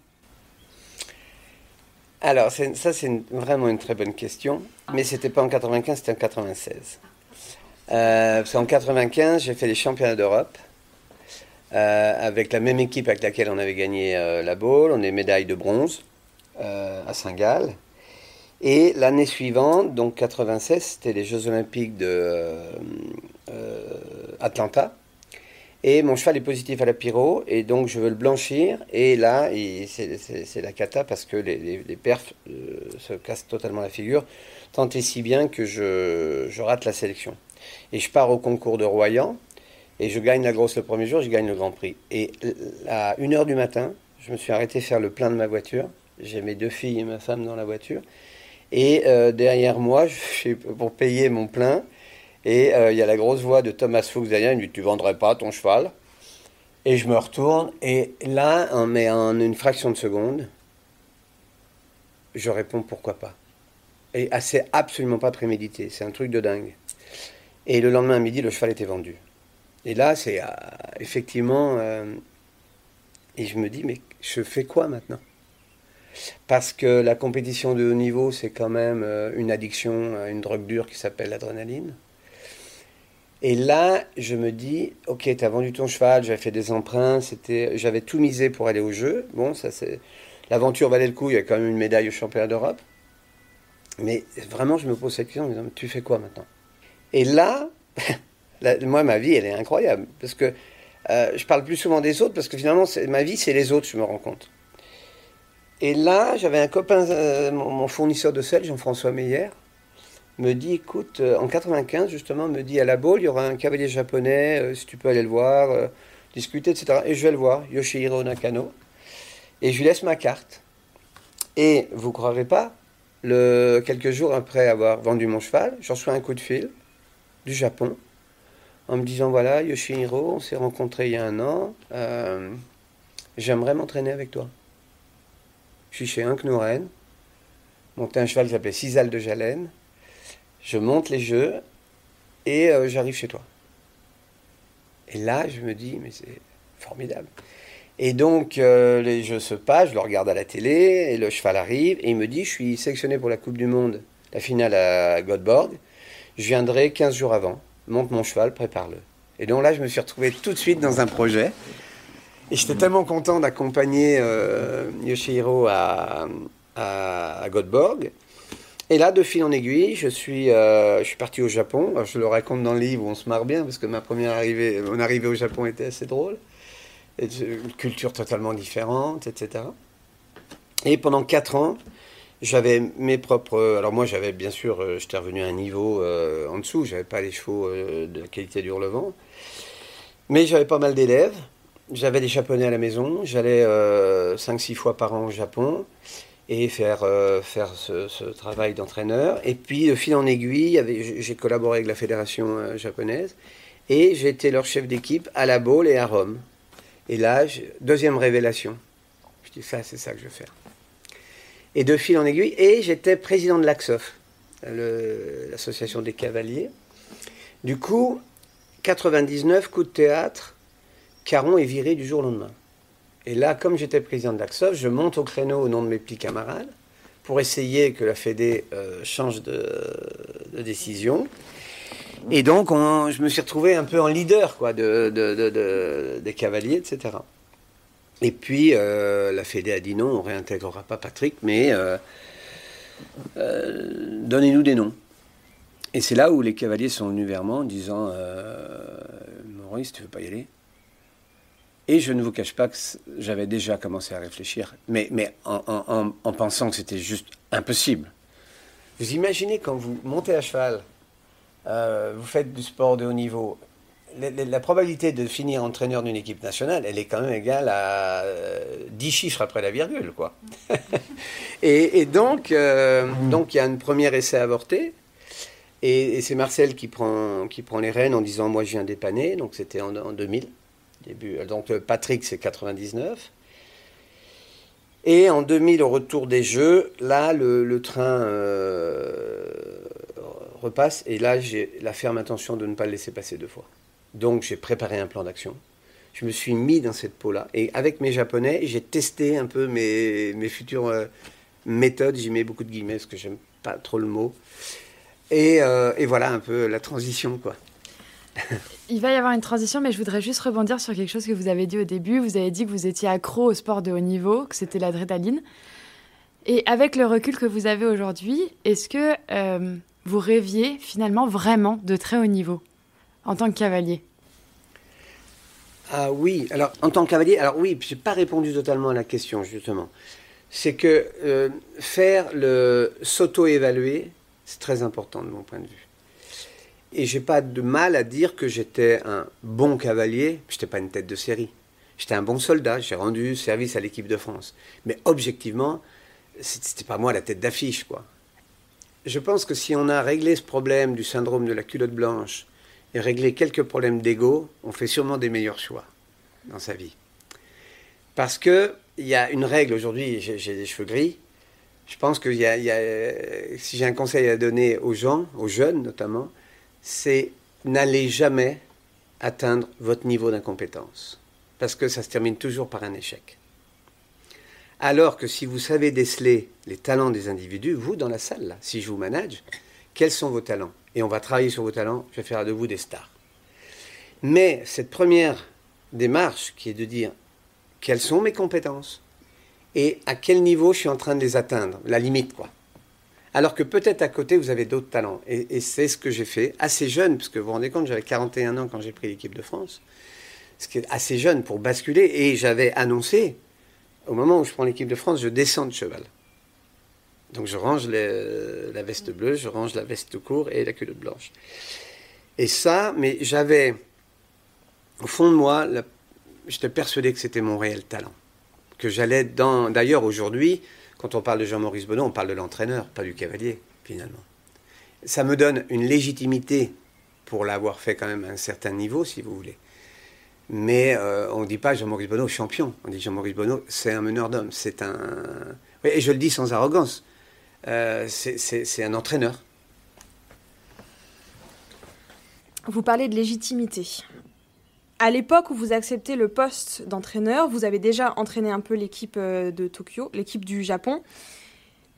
Alors, ça, c'est vraiment une très bonne question. Mais ce n'était pas en 95, c'était en 96. Euh, parce qu'en 95, j'ai fait les championnats d'Europe euh, avec la même équipe avec laquelle on avait gagné euh, la Baule. On est médaille de bronze euh, à Saint-Gall. Et l'année suivante, donc 96, c'était les Jeux Olympiques de Atlanta. Et mon cheval est positif à la pyro, et donc je veux le blanchir. Et là, c'est la cata parce que les, perfs euh, se cassent totalement la figure, tant et si bien que je, rate la sélection. Et je pars au concours de Royan, et je gagne la grosse le premier jour, je gagne le Grand Prix. Et à 1h du matin, je me suis arrêté faire le plein de ma voiture. J'ai mes deux filles et ma femme dans la voiture. Et euh, derrière moi, pour payer mon plein, et il euh, y a la grosse voix de Thomas Fuchs derrière, il me dit Tu vendrais pas ton cheval? Et je me retourne, et là, en, mais en une fraction de seconde, je réponds Pourquoi pas? Et ah, c'est absolument pas prémédité, c'est un truc de dingue. Et le lendemain à midi, le cheval était vendu. Et là, c'est euh, effectivement. Euh, et je me dis Mais je fais quoi maintenant? Parce que la compétition de haut niveau, c'est quand même euh, une addiction une drogue dure qui s'appelle l'adrénaline. Et là, je me dis, ok, tu as vendu ton cheval, j'avais fait des emprunts, c'était, j'avais tout misé pour aller au jeu. Bon, ça c'est, l'aventure valait le coup, il y a quand même une médaille au championnat d'Europe. Mais vraiment, je me pose cette question, tu fais quoi maintenant? Et là, moi, ma vie, elle est incroyable, parce que euh, je parle plus souvent des autres, parce que finalement, ma vie, c'est les autres, je me rends compte. Et là, j'avais un copain, euh, mon, fournisseur de sel, Jean-François Meyer, me dit, écoute, euh, en 95 justement, me dit à la Baule, il y aura un cavalier japonais, euh, si tu peux aller le voir, discuter, etc. Et je vais le voir, Yoshihiro Nakano, et je lui laisse ma carte. Et vous ne croirez pas, le, quelques jours après avoir vendu mon cheval, j'en reçois un coup de fil du Japon en me disant voilà Yoshihiro, on s'est rencontrés il y a un an, j'aimerais m'entraîner avec toi. Je suis chez Inknoren, monté un cheval qui s'appelait Cisal de Jalène. Je monte les jeux et euh, j'arrive chez toi. Et là, je me dis, mais c'est formidable. Et donc, euh, les jeux se passent, je le regarde à la télé, et le cheval arrive, et il me dit, je suis sélectionné pour la Coupe du Monde, la finale à Göteborg. Je viendrai 15 jours avant. Monte mon cheval, prépare-le. Et donc là, je me suis retrouvé tout de suite dans un projet. Et j'étais tellement content d'accompagner euh, Yoshihiro à, à, Göteborg. Et là, de fil en aiguille, je suis, euh, je suis parti au Japon. je le raconte dans le livre on se marre bien, parce que ma première arrivée, mon arrivée au Japon était assez drôle. une culture totalement différente, etc. Et pendant quatre ans, j'avais mes propres. Alors moi, j'avais bien sûr, euh, j'étais revenu à un niveau en dessous. J'avais pas les chevaux de la qualité du Hurlevent, mais j'avais pas mal d'élèves. J'avais des japonais à la maison, j'allais 5-6 euh, fois par an au Japon et faire, euh, faire ce, travail d'entraîneur. Et puis, de fil en aiguille, j'ai collaboré avec la fédération euh, japonaise et j'étais leur chef d'équipe à la Baule et à Rome. Et là, deuxième révélation. Je dis, ça, c'est ça que je veux faire. Et de fil en aiguille, et j'étais président de l'AXOF, l'association des cavaliers. Du coup, 99, coup de théâtre, Caron est viré du jour au lendemain. Et là, comme j'étais président de l'AXOF, je monte au créneau au nom de mes petits camarades pour essayer que la Fédé euh, change de, décision. Et donc, je me suis retrouvé un peu en leader quoi, de, des cavaliers, etc. Et puis, euh, la Fédé a dit non, on ne réintégrera pas Patrick, mais euh, donnez-nous des noms. Et c'est là où les cavaliers sont venus vers moi en disant Maurice, tu veux pas y aller? Et je ne vous cache pas que j'avais déjà commencé à réfléchir, mais, en, pensant que c'était juste impossible. Vous imaginez quand vous montez à cheval, euh, vous faites du sport de haut niveau, la, probabilité de finir entraîneur d'une équipe nationale, elle est quand même égale à 10 euh, chiffres après la virgule, quoi. et, donc, euh, donc, il y a un premier essai avorté. Et, c'est Marcel qui prend, qui prend les rênes en disant Moi, je viens dépanner. Donc, c'était en 2000. Donc euh, Patrick, c'est 99. Et en 2000, au retour des Jeux, là, le, train euh, repasse. Et là, j'ai la ferme intention de ne pas le laisser passer deux fois. Donc, j'ai préparé un plan d'action. Je me suis mis dans cette peau-là. Et avec mes Japonais, j'ai testé un peu mes, mes futures euh, méthodes. J'y mets beaucoup de guillemets parce que j'aime pas trop le mot. Et, et, voilà un peu la transition, quoi. Il va y avoir une transition, mais je voudrais juste rebondir sur quelque chose que vous avez dit au début. Vous avez dit que vous étiez accro au sport de haut niveau, que c'était l'adrénaline. Et avec le recul que vous avez aujourd'hui, est-ce que euh, vous rêviez finalement vraiment de très haut niveau en tant que cavalier? Ah oui, alors en tant que cavalier, alors oui, je n'ai pas répondu totalement à la question justement. C'est que euh, faire le s'auto-évaluer, c'est très important de mon point de vue. Et j'ai pas de mal à dire que j'étais un bon cavalier. J'étais pas une tête de série. J'étais un bon soldat. J'ai rendu service à l'équipe de France. Mais objectivement, c'était pas moi la tête d'affiche, quoi. Je pense que si on a réglé ce problème du syndrome de la culotte blanche et réglé quelques problèmes d'ego, on fait sûrement des meilleurs choix dans sa vie. Parce que il y a une règle aujourd'hui. J'ai des cheveux gris. Je pense que si j'ai un conseil à donner aux gens, aux jeunes notamment, c'est n'allez jamais atteindre votre niveau d'incompétence. Parce que ça se termine toujours par un échec. Alors que si vous savez déceler les talents des individus, vous, dans la salle, là, si je vous manage, quels sont vos talents? Et on va travailler sur vos talents, je vais faire de vous des stars. Mais cette première démarche qui est de dire quelles sont mes compétences? Et à quel niveau je suis en train de les atteindre, la limite quoi. Alors que peut-être à côté vous avez d'autres talents. Et, c'est ce que j'ai fait, assez jeune, parce que vous vous rendez compte, j'avais 41 ans quand j'ai pris l'équipe de France, ce qui est assez jeune pour basculer, et j'avais annoncé, au moment où je prends l'équipe de France, je descends de cheval. Donc je range la veste bleue, je range la veste courte et la culotte blanche. Et ça, mais j'avais, au fond de moi, j'étais persuadé que c'était mon réel talent. Que j'allais dans. D'ailleurs, aujourd'hui, quand on parle de Jean-Maurice Bonneau, on parle de l'entraîneur, pas du cavalier, finalement. Ça me donne une légitimité pour l'avoir fait quand même à un certain niveau, si vous voulez. Mais euh, on ne dit pas Jean-Maurice Bonneau champion. On dit Jean-Maurice Bonneau, c'est un meneur d'hommes. C'est un. Et je le dis sans arrogance. Euh, c'est un entraîneur. Vous parlez de légitimité. À l'époque où vous acceptez le poste d'entraîneur, vous avez déjà entraîné un peu l'équipe euh, de Tokyo, l'équipe du Japon.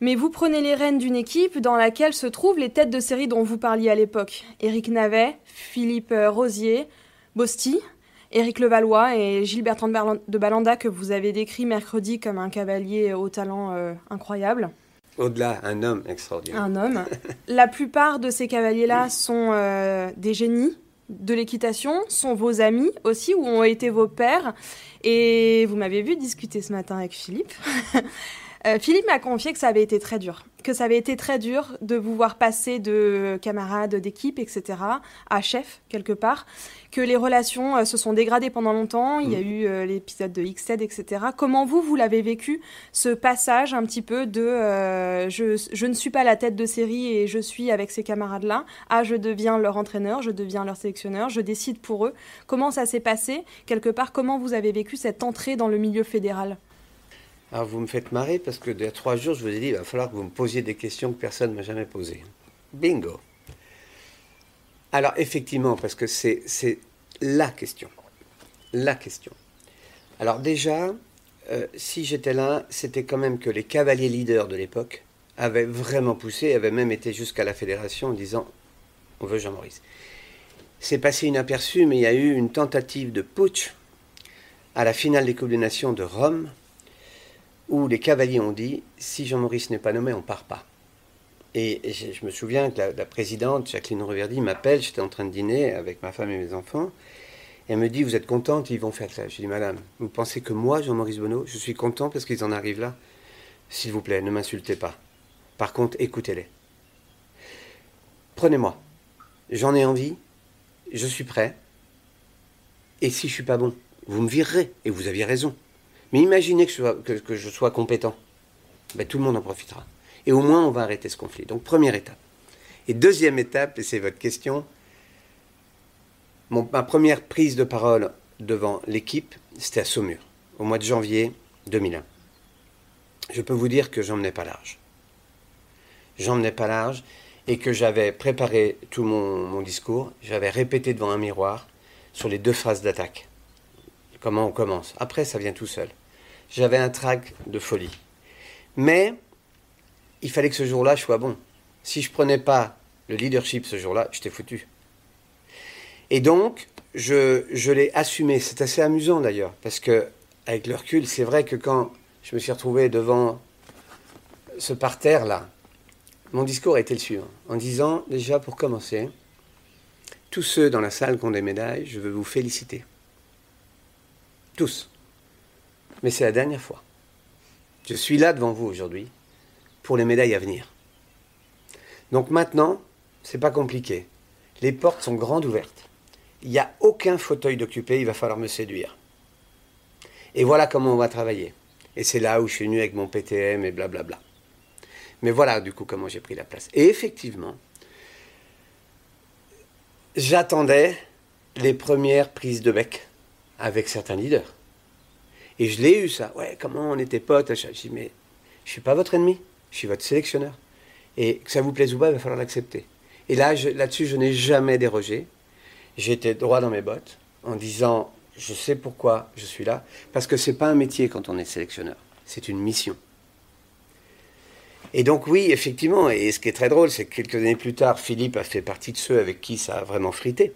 Mais vous prenez les rênes d'une équipe dans laquelle se trouvent les têtes de série dont vous parliez à l'époque. Éric Navet, Philippe euh, Rosier, Bosti, Éric Levallois et Gilles Bertrand de Balanda que vous avez décrit mercredi comme un cavalier au talent incroyable. Au-delà, un homme extraordinaire. Un homme. La plupart de ces cavaliers-là sont euh, des génies de l'équitation, sont vos amis aussi, ou ont été vos pères. Et vous m'avez vu discuter ce matin avec Philippe. Euh, Philippe m'a confié que ça avait été très dur, que ça avait été très dur de vous voir passer de camarade d'équipe, etc., à chef quelque part, que les relations euh, se sont dégradées pendant longtemps. Il y a mm. eu euh, l'épisode de XZ, etc. Comment vous, vous l'avez vécu, ce passage un petit peu de je, je, ne suis pas la tête de série et je suis avec ces camarades-là, à je deviens leur entraîneur, je deviens leur sélectionneur, je décide pour eux. Comment ça s'est passé Quelque part, comment vous avez vécu cette entrée dans le milieu fédéral? Alors vous me faites marrer parce que il trois jours, je vous ai dit, il va falloir que vous me posiez des questions que personne ne m'a jamais posées. Bingo. Alors effectivement, parce que c'est la question. La question. Alors déjà, euh, si j'étais là, c'était quand même que les cavaliers leaders de l'époque avaient vraiment poussé, avaient même été jusqu'à la fédération en disant, on veut Jean-Maurice. C'est passé inaperçu, mais il y a eu une tentative de putsch à la finale des Coupes des Nations de Rome, où les cavaliers ont dit si Jean-Maurice n'est pas nommé, on part pas. Et, je, me souviens que la, présidente, Jacqueline Reverdy, m'appelle, j'étais en train de dîner avec ma femme et mes enfants, et elle me dit Vous êtes contente, ils vont faire ça. Je dis Madame, vous pensez que moi, Jean-Maurice Bonneau, je suis content parce qu'ils en arrivent là? S'il vous plaît, ne m'insultez pas. Par contre, écoutez-les. Prenez-moi. J'en ai envie, je suis prêt. Et si je suis pas bon, vous me virerez, et vous aviez raison. Mais imaginez que je sois, compétent. Ben, tout le monde en profitera. Et au moins, on va arrêter ce conflit. Donc, première étape. Et deuxième étape, et c'est votre question, ma première prise de parole devant l'équipe, c'était à Saumur, au mois de janvier 2001. Je peux vous dire que j'en menais pas large. J'en menais pas large et que j'avais préparé tout mon, mon discours, j'avais répété devant un miroir sur les deux phases d'attaque comment on commence. Après, ça vient tout seul. J'avais un trac de folie. Mais il fallait que ce jour-là, je sois bon. Si je prenais pas le leadership ce jour-là, j'étais foutu. Et donc, je, l'ai assumé. C'est assez amusant d'ailleurs, parce que avec le recul, c'est vrai que quand je me suis retrouvé devant ce parterre-là, mon discours a été le suivant, en disant déjà pour commencer, tous ceux dans la salle qui ont des médailles, je veux vous féliciter. Tous. Mais c'est la dernière fois. Je suis là devant vous aujourd'hui pour les médailles à venir. Donc maintenant, c'est pas compliqué. Les portes sont grandes ouvertes. Il n'y a aucun fauteuil d'occupé, il va falloir me séduire. Et voilà comment on va travailler. Et c'est là où je suis venu avec mon PTM et blablabla. Mais voilà du coup comment j'ai pris la place. Et effectivement, j'attendais les premières prises de bec avec certains leaders. Et je l'ai eu, ça. Ouais, comment on était potes. Je dis, mais je suis pas votre ennemi, je suis votre sélectionneur. Et que ça vous plaise ou pas, il va falloir l'accepter. Et là, là-dessus, je n'ai jamais dérogé. J'étais droit dans mes bottes en disant, je sais pourquoi je suis là, parce que c'est pas un métier quand on est sélectionneur. c'est une mission. Et donc oui, effectivement, et ce qui est très drôle, c'est que quelques années plus tard, Philippe a fait partie de ceux avec qui ça a vraiment frité.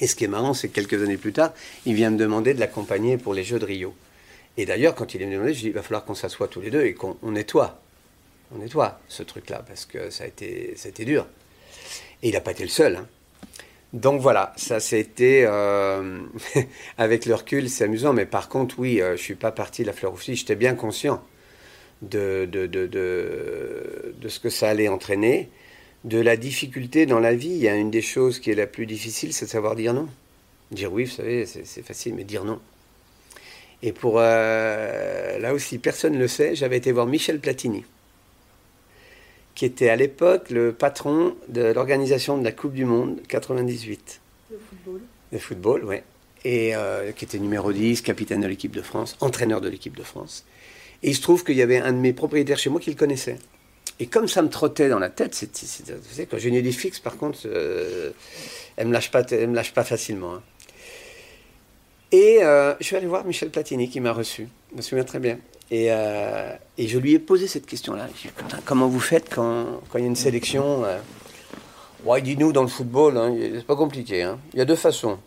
Et ce qui est marrant, c'est que quelques années plus tard, il vient me demander de l'accompagner pour les Jeux de Rio. Et d'ailleurs, quand il est demander, je dis, il va falloir qu'on s'assoie tous les deux et qu'on nettoie. On nettoie ce truc-là, parce que ça a été, ça a été dur. Et il n'a pas été le seul. Hein. Donc voilà, ça c'était euh, avec le recul, c'est amusant, mais par contre, oui, euh, je suis pas parti de la fleur aussi. J'étais bien conscient de, de, de, de, ce que ça allait entraîner, de la difficulté dans la vie. Il y a une des choses qui est la plus difficile, c'est de savoir dire non. Dire oui, vous savez, c'est facile, mais dire non. Et pour euh, là aussi, personne ne le sait, j'avais été voir Michel Platini qui était à l'époque le patron de l'organisation de la Coupe du Monde 98. Le football. Le football, oui. Et euh, qui était numéro 10, capitaine de l'équipe de France, entraîneur de l'équipe de France. Et il se trouve qu'il y avait un de mes propriétaires chez moi qui le connaissait. Et comme ça me trottait dans la tête, c'est, quand j'ai une idée fixe, par contre, euh, elle ne me, lâche pas, me lâche pas facilement. Hein. Et euh, je suis allé voir Michel Platini qui m'a reçu. Je me souviens très bien. Et, euh, je lui ai posé cette question-là. Comment vous faites quand, quand, il y a une sélection ouais, Dis-nous dans le football, hein, c'est pas compliqué. Hein. Il y a deux façons.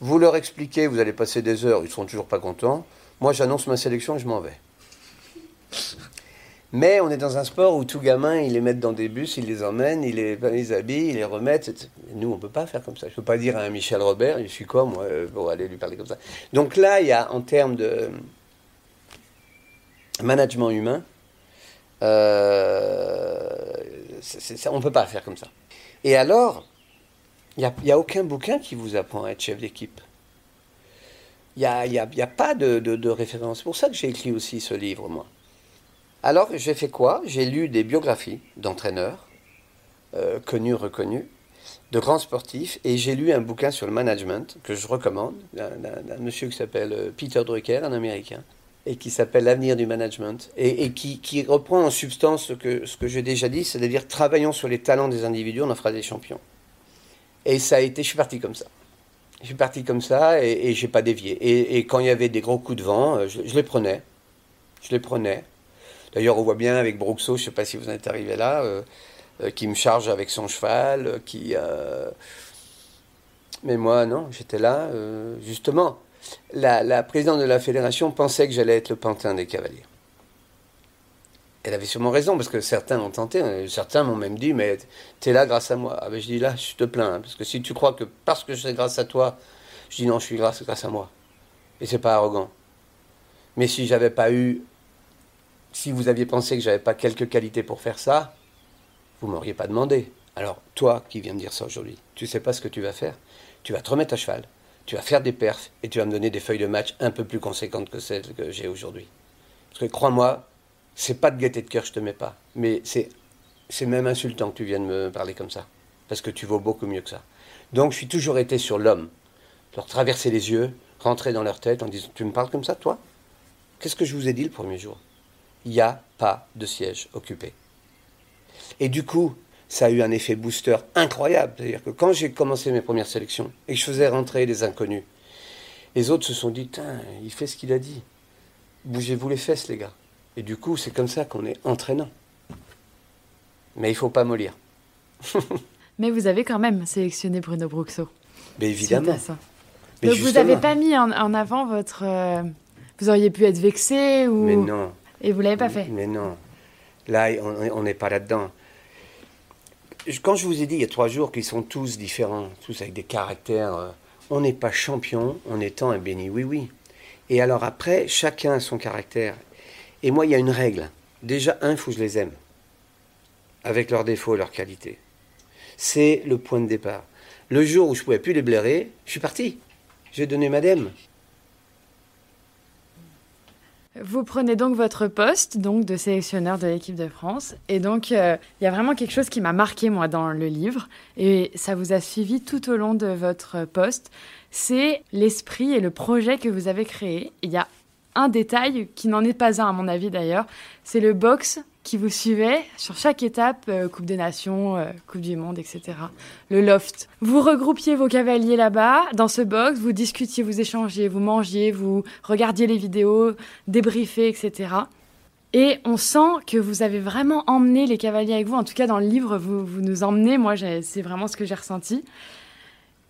Vous leur expliquez, vous allez passer des heures, ils sont toujours pas contents. Moi, j'annonce ma sélection et je m'en vais. Mais on est dans un sport où tout gamin, ils les mettent dans des bus, ils les emmènent, ils les, les habillent, ils les remettent. Nous, on ne peut pas faire comme ça. Je ne peux pas dire à un Michel Robert, je suis quoi, moi, pour aller lui parler comme ça. Donc là, il y a, en termes de, management humain, euh, on ne peut pas faire comme ça. Et alors, il n'y a, aucun bouquin qui vous apprend à être chef d'équipe. Il n'y a, y a, pas de, référence. C'est pour ça que j'ai écrit aussi ce livre, moi. Alors, j'ai fait quoi? J'ai lu des biographies d'entraîneurs, euh, connus, reconnus, de grands sportifs, et j'ai lu un bouquin sur le management que je recommande, d'un monsieur qui s'appelle euh, Peter Drucker, un Américain, et qui s'appelle L'avenir du management, et, qui, reprend en substance ce que, j'ai déjà dit, c'est-à-dire travaillons sur les talents des individus, on en fera des champions. Et ça a été, je suis parti comme ça. Je suis parti comme ça et, et j'ai pas dévié. Et, quand il y avait des gros coups de vent, euh, je, les prenais. Je les prenais. D'ailleurs, on voit bien avec Bruxo, je ne sais pas si vous en êtes arrivé là, euh, euh, qui me charge avec son cheval, qui. Mais moi, non, j'étais là, justement la, présidente de la fédération pensait que j'allais être le pantin des cavaliers. Elle avait sûrement raison, parce que certains l'ont tenté. Hein. Certains m'ont même dit, mais tu es là grâce à moi. Ah ben, je dis là, je te plains, hein, parce que si tu crois que parce que je suis grâce à toi, je dis non, je suis grâce, grâce à moi. Et c'est pas arrogant. Mais si j'avais pas eu, si vous aviez pensé que j'avais pas quelques qualités pour faire ça, vous m'auriez pas demandé. Alors, toi qui viens me dire ça aujourd'hui, tu sais pas ce que tu vas faire. Tu vas te remettre à cheval tu vas faire des perfs et tu vas me donner des feuilles de match un peu plus conséquentes que celles que j'ai aujourd'hui. Parce que crois-moi, c'est pas de gaieté de cœur, je te mets pas. Mais c'est, c'est même insultant que tu viennes me parler comme ça. Parce que tu vaux beaucoup mieux que ça. Donc je suis toujours été sur l'homme. Leur traverser les yeux, rentrer dans leur tête en disant Tu me parles comme ça, toi? Qu'est-ce que je vous ai dit le premier jour? Il n'y a pas de siège occupé. Et du coup, ça a eu un effet booster incroyable. C'est-à-dire que quand j'ai commencé mes premières sélections et que je faisais rentrer des inconnus, les autres se sont dit, il fait ce qu'il a dit. Bougez-vous les fesses, les gars. Et du coup, c'est comme ça qu'on est entraînant. Mais il faut pas mollir. Mais vous avez quand même sélectionné Bruno Bruxo. Mais évidemment. Mais Donc vous n'avez pas mis en, avant votre... Euh, vous auriez pu être vexé ou... Mais non. Et vous l'avez pas fait. Mais non. Là, on n'est pas là-dedans quand je vous ai dit il y a trois jours qu'ils sont tous différents, tous avec des caractères, euh, on n'est pas champion en étant un béni oui oui. Et alors après, chacun a son caractère. Et moi, il y a une règle. Déjà, un, il faut que je les aime, avec leurs défauts et leurs qualités. C'est le point de départ. Le jour où je ne pouvais plus les blairer, je suis parti. J'ai donné ma dème. Vous prenez donc votre poste donc de sélectionneur de l'équipe de France. Et donc euh, il y a vraiment quelque chose qui m'a marqué moi dans le livre. Et ça vous a suivi tout au long de votre poste, c'est l'esprit et le projet que vous avez créé. Il y a un détail qui n'en est pas un à mon avis d'ailleurs, c'est le box qui vous suivaient sur chaque étape, euh, Coupe des Nations, euh, Coupe du Monde, etc. Le loft. Vous regroupiez vos cavaliers là-bas, dans ce box, vous discutiez, vous échangiez, vous mangiez, vous regardiez les vidéos, débriefez, etc. Et on sent que vous avez vraiment emmené les cavaliers avec vous. En tout cas, dans le livre, vous, nous emmenez. Moi, c'est vraiment ce que j'ai ressenti.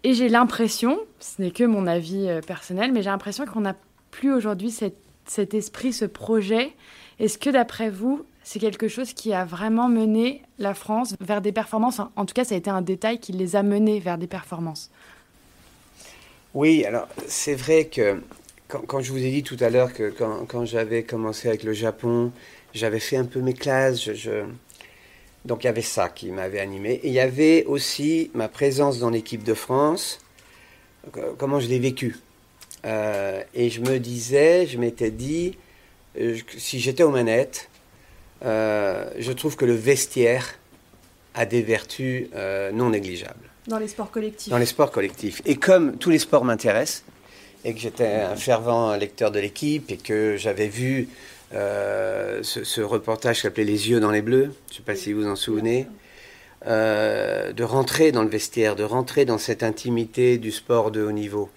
Et j'ai l'impression, ce n'est que mon avis euh, personnel, mais j'ai l'impression qu'on n'a plus aujourd'hui cet esprit, ce projet. Est-ce que d'après vous, c'est quelque chose qui a vraiment mené la France vers des performances En tout cas, ça a été un détail qui les a menés vers des performances. Oui, alors c'est vrai que quand, je vous ai dit tout à l'heure que quand, j'avais commencé avec le Japon, j'avais fait un peu mes classes, donc il y avait ça qui m'avait animé. Et il y avait aussi ma présence dans l'équipe de France, euh, comment je l'ai vécu. Euh, et je me disais, je m'étais dit, euh, si j'étais aux manettes, je trouve que le vestiaire a des vertus non négligeables. Dans les sports collectifs. Dans les sports collectifs. Et comme tous les sports m'intéressent, et que j'étais un fervent lecteur de l'équipe, et que j'avais vu euh, ce, reportage qui s'appelait Les yeux dans les bleus, je ne sais pas si vous vous en souvenez, euh, de rentrer dans le vestiaire, de rentrer dans cette intimité du sport de haut niveau.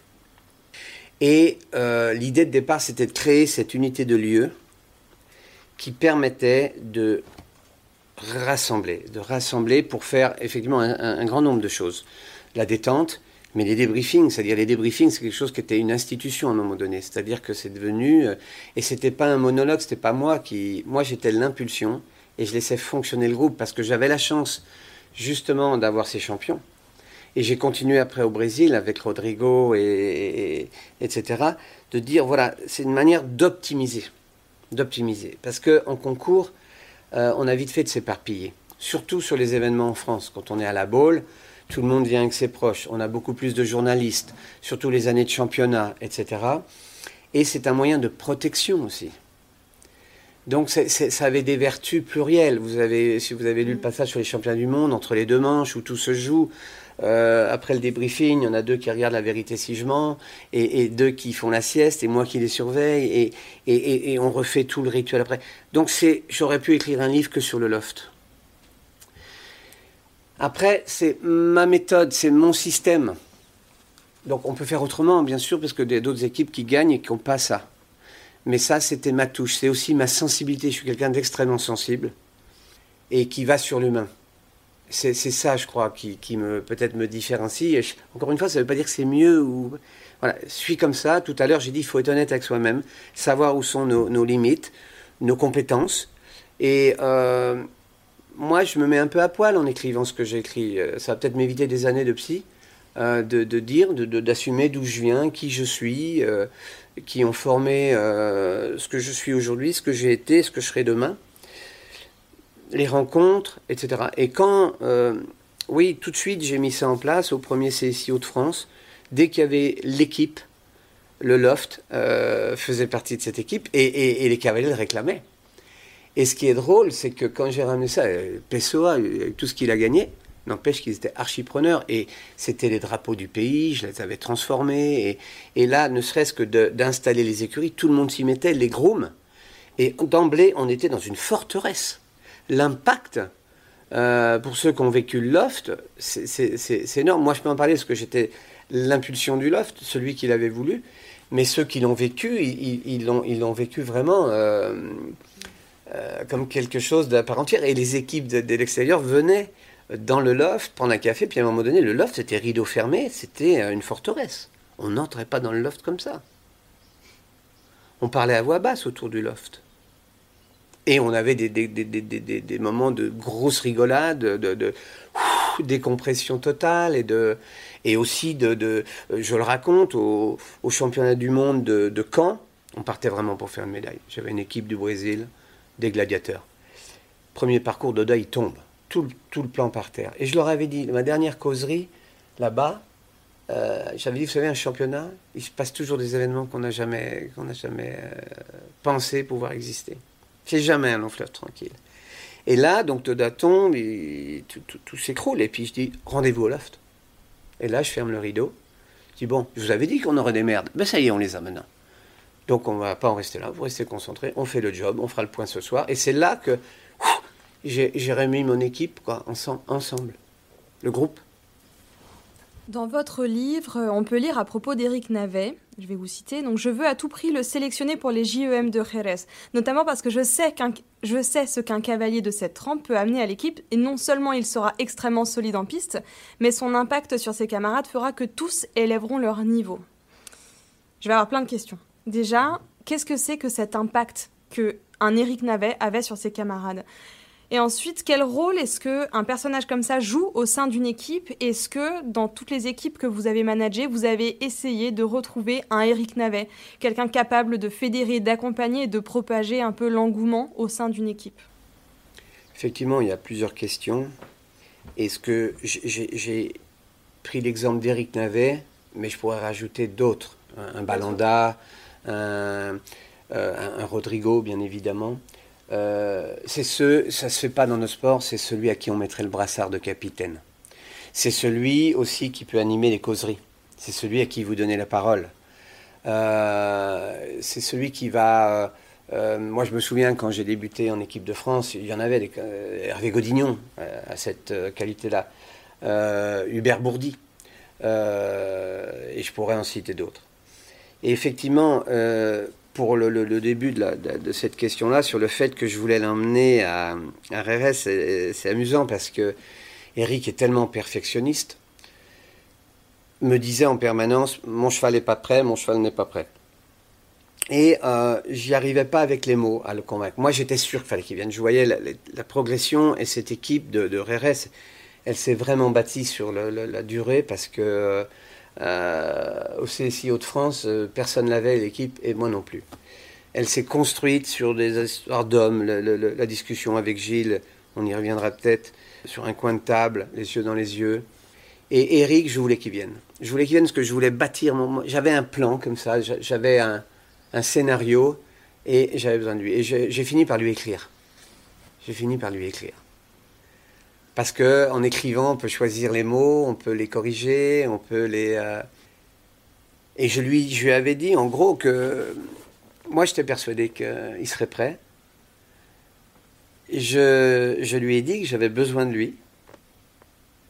Et euh, l'idée de départ, c'était de créer cette unité de lieu qui permettait de rassembler, de rassembler pour faire effectivement un grand nombre de choses. La détente, mais les débriefings, c'est-à-dire les débriefings, c'est quelque chose qui était une institution à un moment donné. C'est-à-dire que c'est devenu, euh, et c'était pas un monologue, c'était pas moi qui, moi j'étais l'impulsion et je laissais fonctionner le groupe parce que j'avais la chance justement d'avoir ces champions. Et j'ai continué après au Brésil avec Rodrigo et, etc. de dire voilà, c'est une manière d'optimiser, d'optimiser, parce que en concours, euh, on a vite fait de s'éparpiller, surtout sur les événements en France. Quand on est à la boule, tout le monde vient avec ses proches, on a beaucoup plus de journalistes, surtout les années de championnat, etc. Et c'est un moyen de protection aussi. Donc ça avait des vertus plurielles. Vous avez, si vous avez lu le passage sur les championnats du monde, entre les deux manches, où tout se joue, euh, après le débriefing, il y en a deux qui regardent la vérité si je mens, et, deux qui font la sieste, et moi qui les surveille, et, et on refait tout le rituel après. Donc j'aurais pu écrire un livre que sur le loft. Après, c'est ma méthode, c'est mon système. Donc on peut faire autrement, bien sûr, parce a d'autres équipes qui gagnent et qui n'ont pas ça. Mais ça, c'était ma touche. C'est aussi ma sensibilité. Je suis quelqu'un d'extrêmement sensible et qui va sur l'humain. C'est ça, je crois, qui, me peut-être me différencie. encore une fois, ça ne veut pas dire que c'est mieux ou voilà. Je suis comme ça. Tout à l'heure, j'ai dit, il faut être honnête avec soi-même, savoir où sont nos, limites, nos compétences. Et euh, moi, je me mets un peu à poil en écrivant ce que j'écris. Euh, ça va peut-être m'éviter des années de psy, euh, de, dire, d'assumer d'où je viens, qui je suis, qui ont formé ce que je suis aujourd'hui, ce que j'ai été, ce que je serai demain. Les rencontres, etc. Et quand, oui, tout de suite, j'ai mis ça en place au premier CSI de France. Dès qu'il y avait l'équipe, le loft faisait partie de cette équipe et, les cavaliers le réclamaient. Et ce qui est drôle, c'est que quand j'ai ramené ça, euh, Pessoa, tout ce qu'il a gagné, n'empêche qu'ils étaient archipreneurs et c'était les drapeaux du pays, je les avais transformés. Et, là, ne serait-ce que d'installer les écuries, tout le monde s'y mettait, les grooms. Et d'emblée, on était dans une forteresse. L'impact, euh, pour ceux qui ont vécu le loft, c'est énorme. Moi, je peux en parler parce que j'étais l'impulsion du loft, celui qui l'avait voulu. Mais ceux qui l'ont vécu, ils l'ont vécu vraiment. Euh, euh, comme quelque chose de part entière. Et les équipes de, l'extérieur venaient dans le loft prendre un café, puis à un moment donné, le loft, c'était rideau fermé, c'était une forteresse. On n'entrait pas dans le loft comme ça. On parlait à voix basse autour du loft. Et on avait des, des, des, des moments de grosse rigolade, de, décompression totale, et, de, et aussi, de, je le raconte, au, championnat du monde de, de Caen, on partait vraiment pour faire une médaille. J'avais une équipe du Brésil, des gladiateurs. Premier parcours, Doda, il tombe. Tout, tout, le plan par terre. Et je leur avais dit, ma dernière causerie, là-bas, euh, j'avais dit, vous savez, un championnat, il se passe toujours des événements qu'on n'a jamais, qu'on jamais euh, pensé pouvoir exister. C'est jamais un long fleuve tranquille. Et là, donc Doda tombe, tout, tout s'écroule. Et puis je dis, rendez-vous au loft. Et là, je ferme le rideau. Je dis, bon, je vous avais dit qu'on aurait des merdes. Ben ça y est, on les a maintenant. Donc on ne va pas en rester là, vous restez concentré, on fait le job, on fera le point ce soir. Et c'est là que j'ai remis mon équipe quoi, ensemble, le groupe. Dans votre livre, on peut lire à propos d'Éric Navet, je vais vous citer, donc je veux à tout prix le sélectionner pour les JEM de Jerez, notamment parce que je sais, ce qu'un cavalier de cette trempe peut amener à l'équipe, et non seulement il sera extrêmement solide en piste, mais son impact sur ses camarades fera que tous élèveront leur niveau. Je vais avoir plein de questions. Déjà, qu'est-ce que c'est que cet impact que un Éric Navet avait sur ses camarades? Et ensuite, quel rôle est-ce que un personnage comme ça joue au sein d'une équipe? Est-ce que dans toutes les équipes que vous avez managées, vous avez essayé de retrouver un Eric Navet, quelqu'un capable de fédérer, d'accompagner et de propager un peu l'engouement au sein d'une équipe? Effectivement, il y a plusieurs questions. Est-ce que j'ai pris l'exemple d'Eric Navet, mais je pourrais rajouter d'autres, un, Balanda, euh, un Rodrigo, bien évidemment. Euh, c'est ce, ça se fait pas dans nos sports, c'est celui à qui on mettrait le brassard de capitaine. C'est celui aussi qui peut animer les causeries. C'est celui à qui vous donnez la parole. Euh, c'est celui qui va. Euh, moi, je me souviens quand j'ai débuté en équipe de France, il y en avait des, Hervé Godignon à cette qualité-là, Hubert Bourdi, et je pourrais en citer d'autres. Et effectivement, pour le, début de, cette question-là, sur le fait que je voulais l'emmener à, à c'est amusant parce que Eric est tellement perfectionniste, me disait en permanence Mon cheval n'est pas prêt, mon cheval n'est pas prêt. Et euh, j'y arrivais pas avec les mots à le convaincre. Moi, j'étais sûr qu'il fallait qu'il vienne. Je voyais la, progression et cette équipe de, de elle s'est vraiment bâtie sur la durée parce que euh, au CSI Hauts-de-France, euh, personne l'avait, l'équipe, et moi non plus. Elle s'est construite sur des histoires d'hommes, la discussion avec Gilles, on y reviendra peut-être, sur un coin de table, les yeux dans les yeux. Et Eric, je voulais qu'il vienne. Je voulais qu'il vienne parce que je voulais bâtir mon... J'avais un plan comme ça, j'avais un scénario, et j'avais besoin de lui. Et j'ai fini par lui écrire. J'ai fini par lui écrire. Parce que en écrivant, on peut choisir les mots, on peut les corriger, on peut les. Euh, et je lui, je lui avais dit en gros que moi j'étais persuadé qu'il serait prêt. Je, je lui ai dit que j'avais besoin de lui.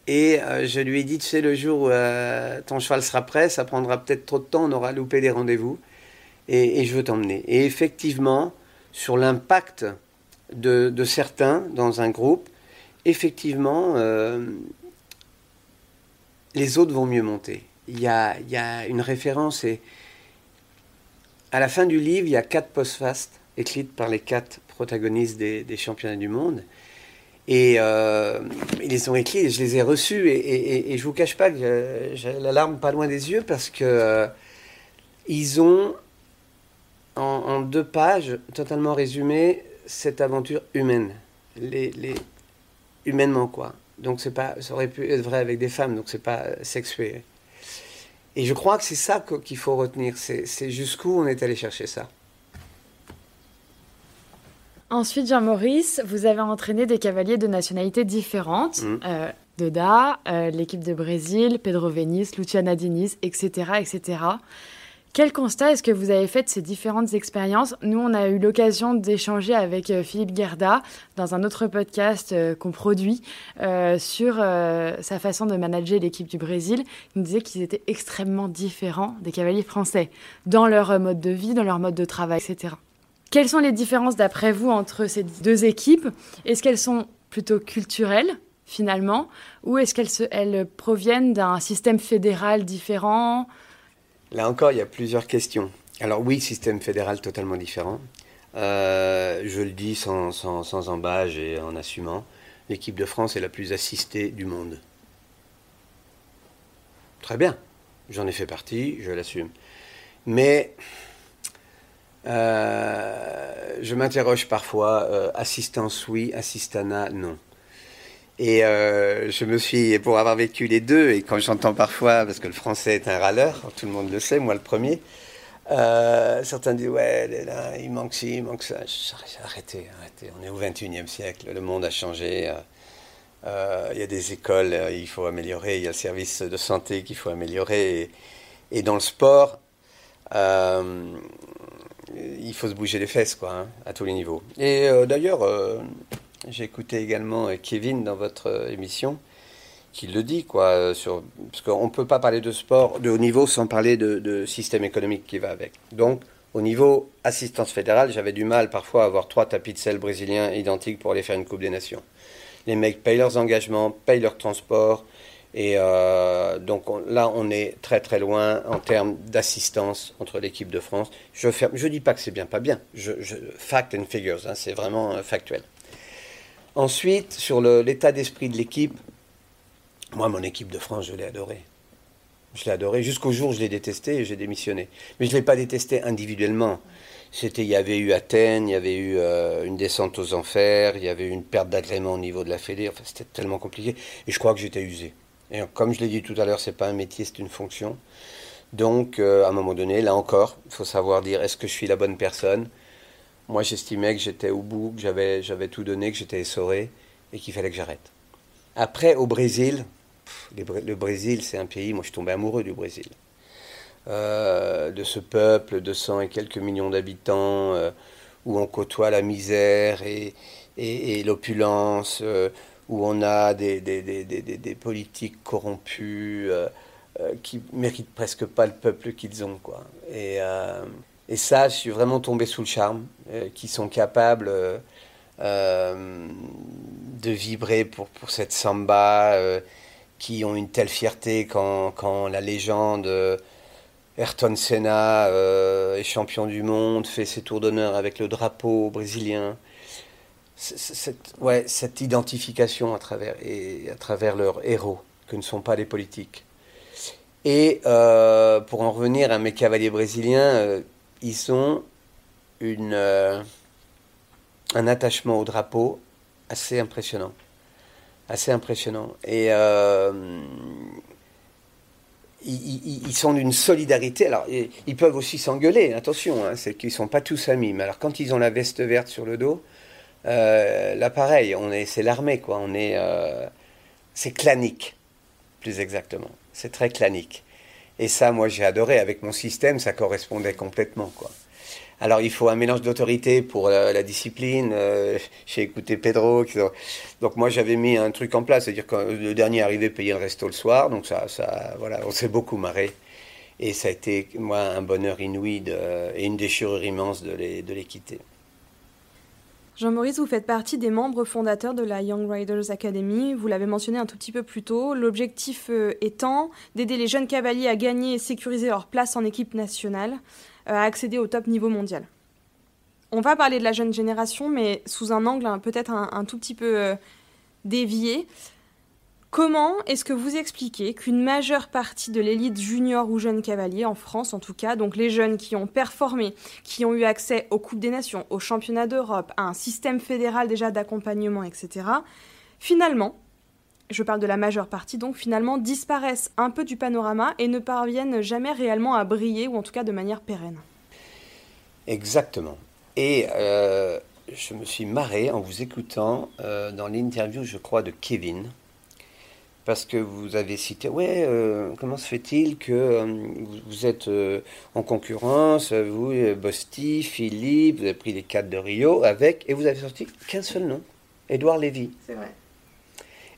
Et euh, je lui ai dit, tu sais, le jour où euh, ton cheval sera prêt, ça prendra peut-être trop de temps, on aura loupé les rendez-vous. Et, je veux t'emmener. Et effectivement, sur l'impact de, de, certains dans un groupe, effectivement, euh, les autres vont mieux monter. Il y a, une référence et à la fin du livre, il y a quatre post-fast écrites par les quatre protagonistes des, championnats du monde. Et euh, ils les ont écrits et je les ai reçus. Et, et, je vous cache pas que j'ai la larme pas loin des yeux parce que euh, ils ont, en, deux pages, totalement résumé cette aventure humaine. Humainement, quoi. Donc c'est pas, ça aurait pu être vrai avec des femmes, donc c'est pas sexué. Et je crois que c'est ça qu'il faut retenir, c'est jusqu'où on est allé chercher ça. Ensuite, Jean-Maurice, vous avez entraîné des cavaliers de nationalités différentes. Mmh. Euh, Doda, euh, l'équipe de Brésil, Pedro Venice, Luciana Diniz, etc., etc. Quel constat est-ce que vous avez fait de ces différentes expériences? Nous, on a eu l'occasion d'échanger avec euh, Philippe Gerda dans un autre podcast euh, qu'on produit euh, sur sa façon de manager l'équipe du Brésil. Il nous disait qu'ils étaient extrêmement différents des cavaliers français dans leur mode de vie, dans leur mode de travail, etc. Quelles sont les différences d'après vous entre ces deux équipes? Est-ce qu'elles sont plutôt culturelles finalement? Ou est-ce qu'elles elles proviennent d'un système fédéral différent? Là encore, il y a plusieurs questions. Alors oui, système fédéral totalement différent. Euh, je le dis sans, sans, embâge et en assumant. L'équipe de France est la plus assistée du monde. Très bien, j'en ai fait partie, je l'assume. Mais euh, je m'interroge parfois, euh, assistance oui, assistana non. Et euh, je me suis, pour avoir vécu les deux, et quand j'entends parfois, parce que le français est un râleur, tout le monde le sait, moi le premier, euh, certains disent ouais, là, il manque ci, il manque ça. Arrêtez, arrêtez. On est au 21e siècle, le monde a changé. Euh, il y a des écoles, il faut améliorer. Il y a le service de santé qu'il faut améliorer. Et, dans le sport, il faut se bouger les fesses, quoi, hein, à tous les niveaux. Et d'ailleurs, J'ai écouté également Kevin dans votre émission qui le dit, quoi, sur, parce qu'on ne peut pas parler de sport de haut niveau sans parler de, système économique qui va avec. Donc, au niveau assistance fédérale, j'avais du mal parfois à avoir trois tapis de sel brésiliens identiques pour aller faire une Coupe des Nations. Les mecs payent leurs engagements, payent leur transport, et euh, donc là, on est très très loin en termes d'assistance entre l'équipe de France. Je ne dis pas que c'est bien, pas bien. Je, fact and figures, hein, c'est vraiment euh, factuel. Ensuite, sur l'état d'esprit de l'équipe, moi, mon équipe de France, je l'ai adorée. Je l'ai adorée jusqu'au jour où je l'ai détestée et j'ai démissionné. Mais je ne l'ai pas détestée individuellement. C'était, il y avait eu Athènes, il y avait eu euh, une descente aux enfers, il y avait eu une perte d'agrément au niveau de la Fédé. Enfin, c'était tellement compliqué. Et je crois que j'étais usé. Et comme je l'ai dit tout à l'heure, c'est pas un métier, c'est une fonction. Donc, euh, à un moment donné, là encore, il faut savoir dire est-ce que je suis la bonne personne? Moi, j'estimais que j'étais au bout, que j'avais, tout donné, que j'étais essoré et qu'il fallait que j'arrête. Après, au Brésil, le Brésil, c'est un pays, moi je suis tombé amoureux du Brésil. Euh, de ce peuple de 100 et quelques millions d'habitants, euh, où on côtoie la misère et, l'opulence, où on a des, des, politiques corrompus euh, euh, qui méritent presque pas le peuple qu'ils ont. Quoi. Et, euh, et, ça, je suis vraiment tombé sous le charme, qui sont capables de vibrer pour, pour cette samba, qui ont une telle fierté quand, quand la légende... Ayrton Senna est champion du monde, fait ses tours d'honneur avec le drapeau brésilien cette, ouais, cette identification à travers, et à travers leurs héros, que ne sont pas les politiques. Et euh, pour en revenir à mes cavaliers brésiliens, euh, ils ont euh, un attachement au drapeau assez impressionnant. Assez impressionnant. Et ils, sont d'une solidarité. Alors, ils, peuvent aussi s'engueuler, attention, hein, c'est qu'ils ne sont pas tous amis. Mais alors, quand ils ont la veste verte sur le dos, euh, là, pareil, c'est l'armée, quoi. On est, euh, c'est clanique, plus exactement. C'est très clanique. Et ça, moi, j'ai adoré. Avec mon système, ça correspondait complètement. Alors, il faut un mélange d'autorité pour la, discipline. Euh, j'ai écouté Pedro. Donc, moi, j'avais mis un truc en place, c'est-à-dire que le dernier arrivé payait le resto le soir. Donc, ça, voilà, on s'est beaucoup marré. Et ça a été, moi, un bonheur inouï et une déchirure immense de quitter. Jean-Maurice, vous faites partie des membres fondateurs de la Young Riders Academy. Vous l'avez mentionné un tout petit peu plus tôt. L'objectif euh, étant d'aider les jeunes cavaliers à gagner et sécuriser leur place en équipe nationale, euh, à accéder au top niveau mondial. On va parler de la jeune génération, mais sous un angle hein, peut-être un, tout petit peu euh, dévié. Comment est-ce que vous expliquez qu'une majeure partie de l'élite junior ou jeune cavalier, en France en tout cas, donc les jeunes qui ont performé, qui ont eu accès aux Coupes des Nations, aux Championnats d'Europe, à un système fédéral déjà d'accompagnement, etc., finalement, je parle de la majeure partie, donc finalement disparaissent un peu du panorama et ne parviennent jamais réellement à briller, ou en tout cas de manière pérenne Exactement. Et euh, je me suis marré en vous écoutant euh, dans l'interview, je crois, de Kevin parce que vous avez cité, ouais, euh, comment se fait-il que euh, vous, êtes euh, en concurrence, vous, Bosti, Philippe, vous avez pris les quatre de Rio avec, et vous avez sorti qu'un seul nom, Édouard Lévy. C'est vrai.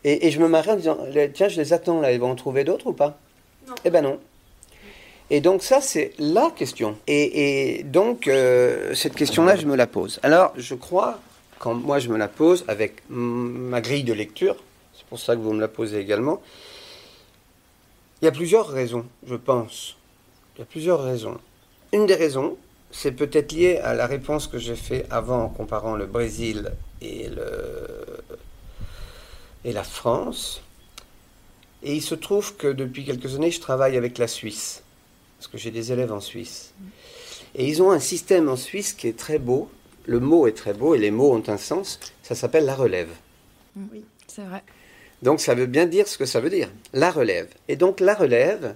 Et, je me marrais en disant, tiens, je les attends là, ils vont en trouver d'autres ou pas? Non. Eh ben non. Et donc ça, c'est la question. Et, et donc, cette question-là, je me la pose. Alors, je crois, quand moi je me la pose, avec ma grille de lecture, pour ça que vous me la posez également. Il y a plusieurs raisons, je pense. Il y a plusieurs raisons. Une des raisons, c'est peut-être lié à la réponse que j'ai fait avant en comparant le Brésil et, et la France. Et il se trouve que depuis quelques années, je travaille avec la Suisse, parce que j'ai des élèves en Suisse. Et ils ont un système en Suisse qui est très beau. Le mot est très beau et les mots ont un sens. Ça s'appelle la relève. Oui, c'est vrai. Donc ça veut bien dire ce que ça veut dire, la relève. Et donc la relève,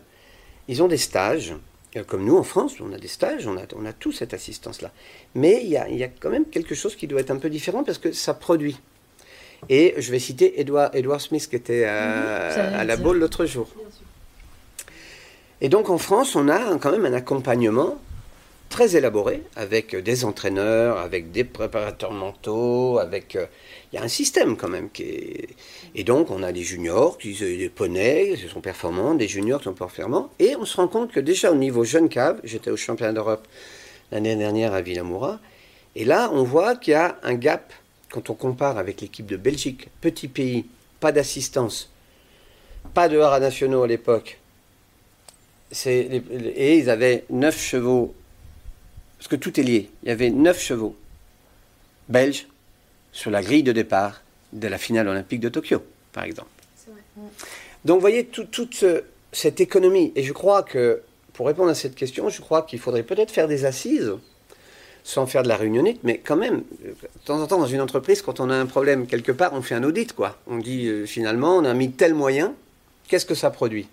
ils ont des stages, euh, comme nous en France, on a des stages, on a, on a tout cette assistance-là. Mais il y, a, il y, a, quand même quelque chose qui doit être un peu différent parce que ça produit. Et je vais citer Edward, Edward Smith qui était à, à la boule l'autre jour. Et donc en France, on a quand même un accompagnement très élaboré, avec des entraîneurs, avec des préparateurs mentaux, avec... Il y a un système quand même qui est... Et donc, on a des juniors, qui, des poneys, qui sont performants, des juniors qui sont performants, et on se rend compte que déjà au niveau jeune cave, j'étais au championnat d'Europe l'année dernière à Villamoura, et là, on voit qu'il y a un gap quand on compare avec l'équipe de Belgique, petit pays, pas d'assistance, pas de haras nationaux à l'époque. Et ils avaient 9 chevaux, parce que tout est lié, il y avait 9 chevaux belges sur la grille de départ de la finale olympique de Tokyo, par exemple. Donc vous voyez tout- toute ce- cette économie, et je crois que, pour répondre à cette question, je crois qu'il faudrait peut-être faire des assises, sans faire de la réunionnite, mais quand même, euh, de temps en temps dans une entreprise, quand on a un problème quelque part, on fait un audit, quoi. On dit euh, finalement, on a mis tel moyen, qu'est-ce que ça produit?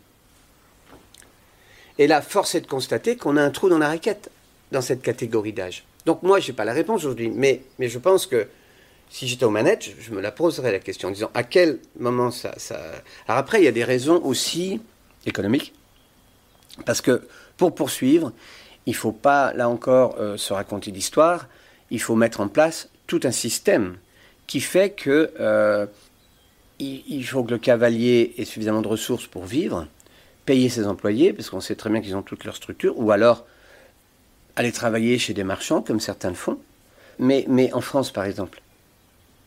Et là, force est de constater qu'on a un trou dans la raquette dans cette catégorie d'âge. Donc moi, je n'ai pas la réponse aujourd'hui, mais, mais je pense que si j'étais aux manettes, je, me la poserais la question en disant à quel moment ça. Alors après, il y a des raisons aussi économiques, parce que pour poursuivre, il ne faut pas, là encore, euh, se raconter d'histoire, il faut mettre en place tout un système qui fait que euh, il, faut que le cavalier ait suffisamment de ressources pour vivre, payer ses employés, parce qu'on sait très bien qu'ils ont toute leur structure, ou alors aller travailler chez des marchands, comme certains le font. Mais en France, par exemple,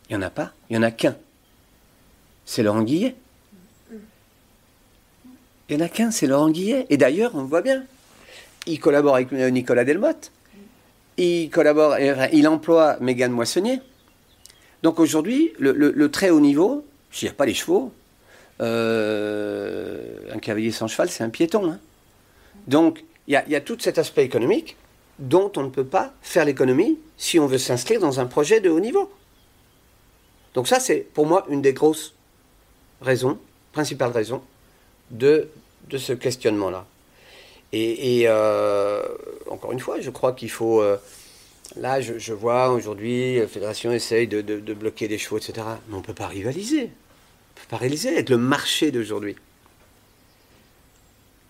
il n'y en a pas, il n'y en a qu'un. C'est Laurent Guillet. Il n'y en a qu'un, c'est Laurent Guillet. Et d'ailleurs, on voit bien. Il collabore avec Nicolas Delmotte. Il collabore, il emploie Mégane Moissonnier. Donc aujourd'hui, le, très haut niveau, s'il n'y a pas les chevaux, euh, un cavalier sans cheval, c'est un piéton. hein. Donc il y a tout cet aspect économique dont on ne peut pas faire l'économie si on veut s'inscrire dans un projet de haut niveau. Donc ça, c'est pour moi une des grosses raisons, principales raisons, de, de ce questionnement-là. Et, euh, encore une fois, je crois qu'il faut... euh, là, je, vois aujourd'hui, la fédération essaye de, de- bloquer les chevaux, etc. Mais on ne peut pas rivaliser. On ne peut pas rivaliser avec le marché d'aujourd'hui.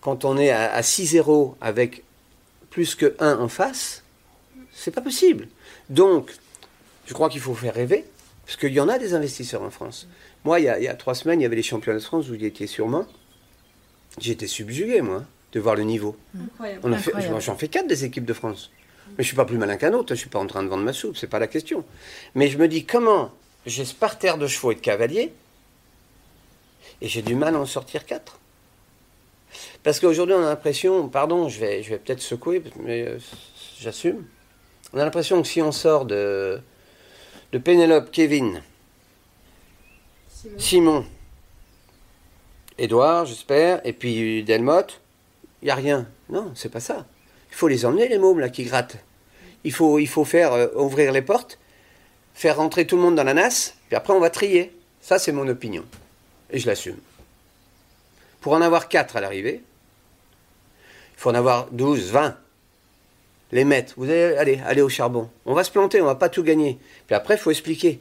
Quand on est à, à 6-0 avec plus que 1 en face, c'est pas possible. Donc, je crois qu'il faut faire rêver, parce qu'il y en a des investisseurs en France. Moi, il y, a, il y a trois semaines, il y avait les championnats de France, vous y étiez sûrement. J'étais subjugué, moi, de voir le niveau. Incroyable. J'en fais quatre des équipes de France. Mais je suis pas plus malin qu'un autre, je suis pas en train de vendre ma soupe, c'est pas la question. Mais je me dis comment j'ai ce parterre de chevaux et de cavaliers, et j'ai du mal à en sortir quatre? Parce qu'aujourd'hui, on a l'impression, pardon, je vais, je vais peut-être secouer, mais euh, j'assume. On a l'impression que si on sort de, de Pénélope, Kevin, Simon, Édouard, j'espère, et puis Delmotte, il n'y a rien. Non, c'est pas ça. Il faut les emmener, les mômes, là, qui grattent. Il faut, il faut faire euh, ouvrir les portes, faire rentrer tout le monde dans la nasse, puis après, on va trier. Ça, c'est mon opinion. Et je l'assume. Pour en avoir 4 à l'arrivée, il faut en avoir 12, 20. Les mettre. Vous allez, allez, allez au charbon. On va se planter, on va pas tout gagner. Puis après, il faut expliquer.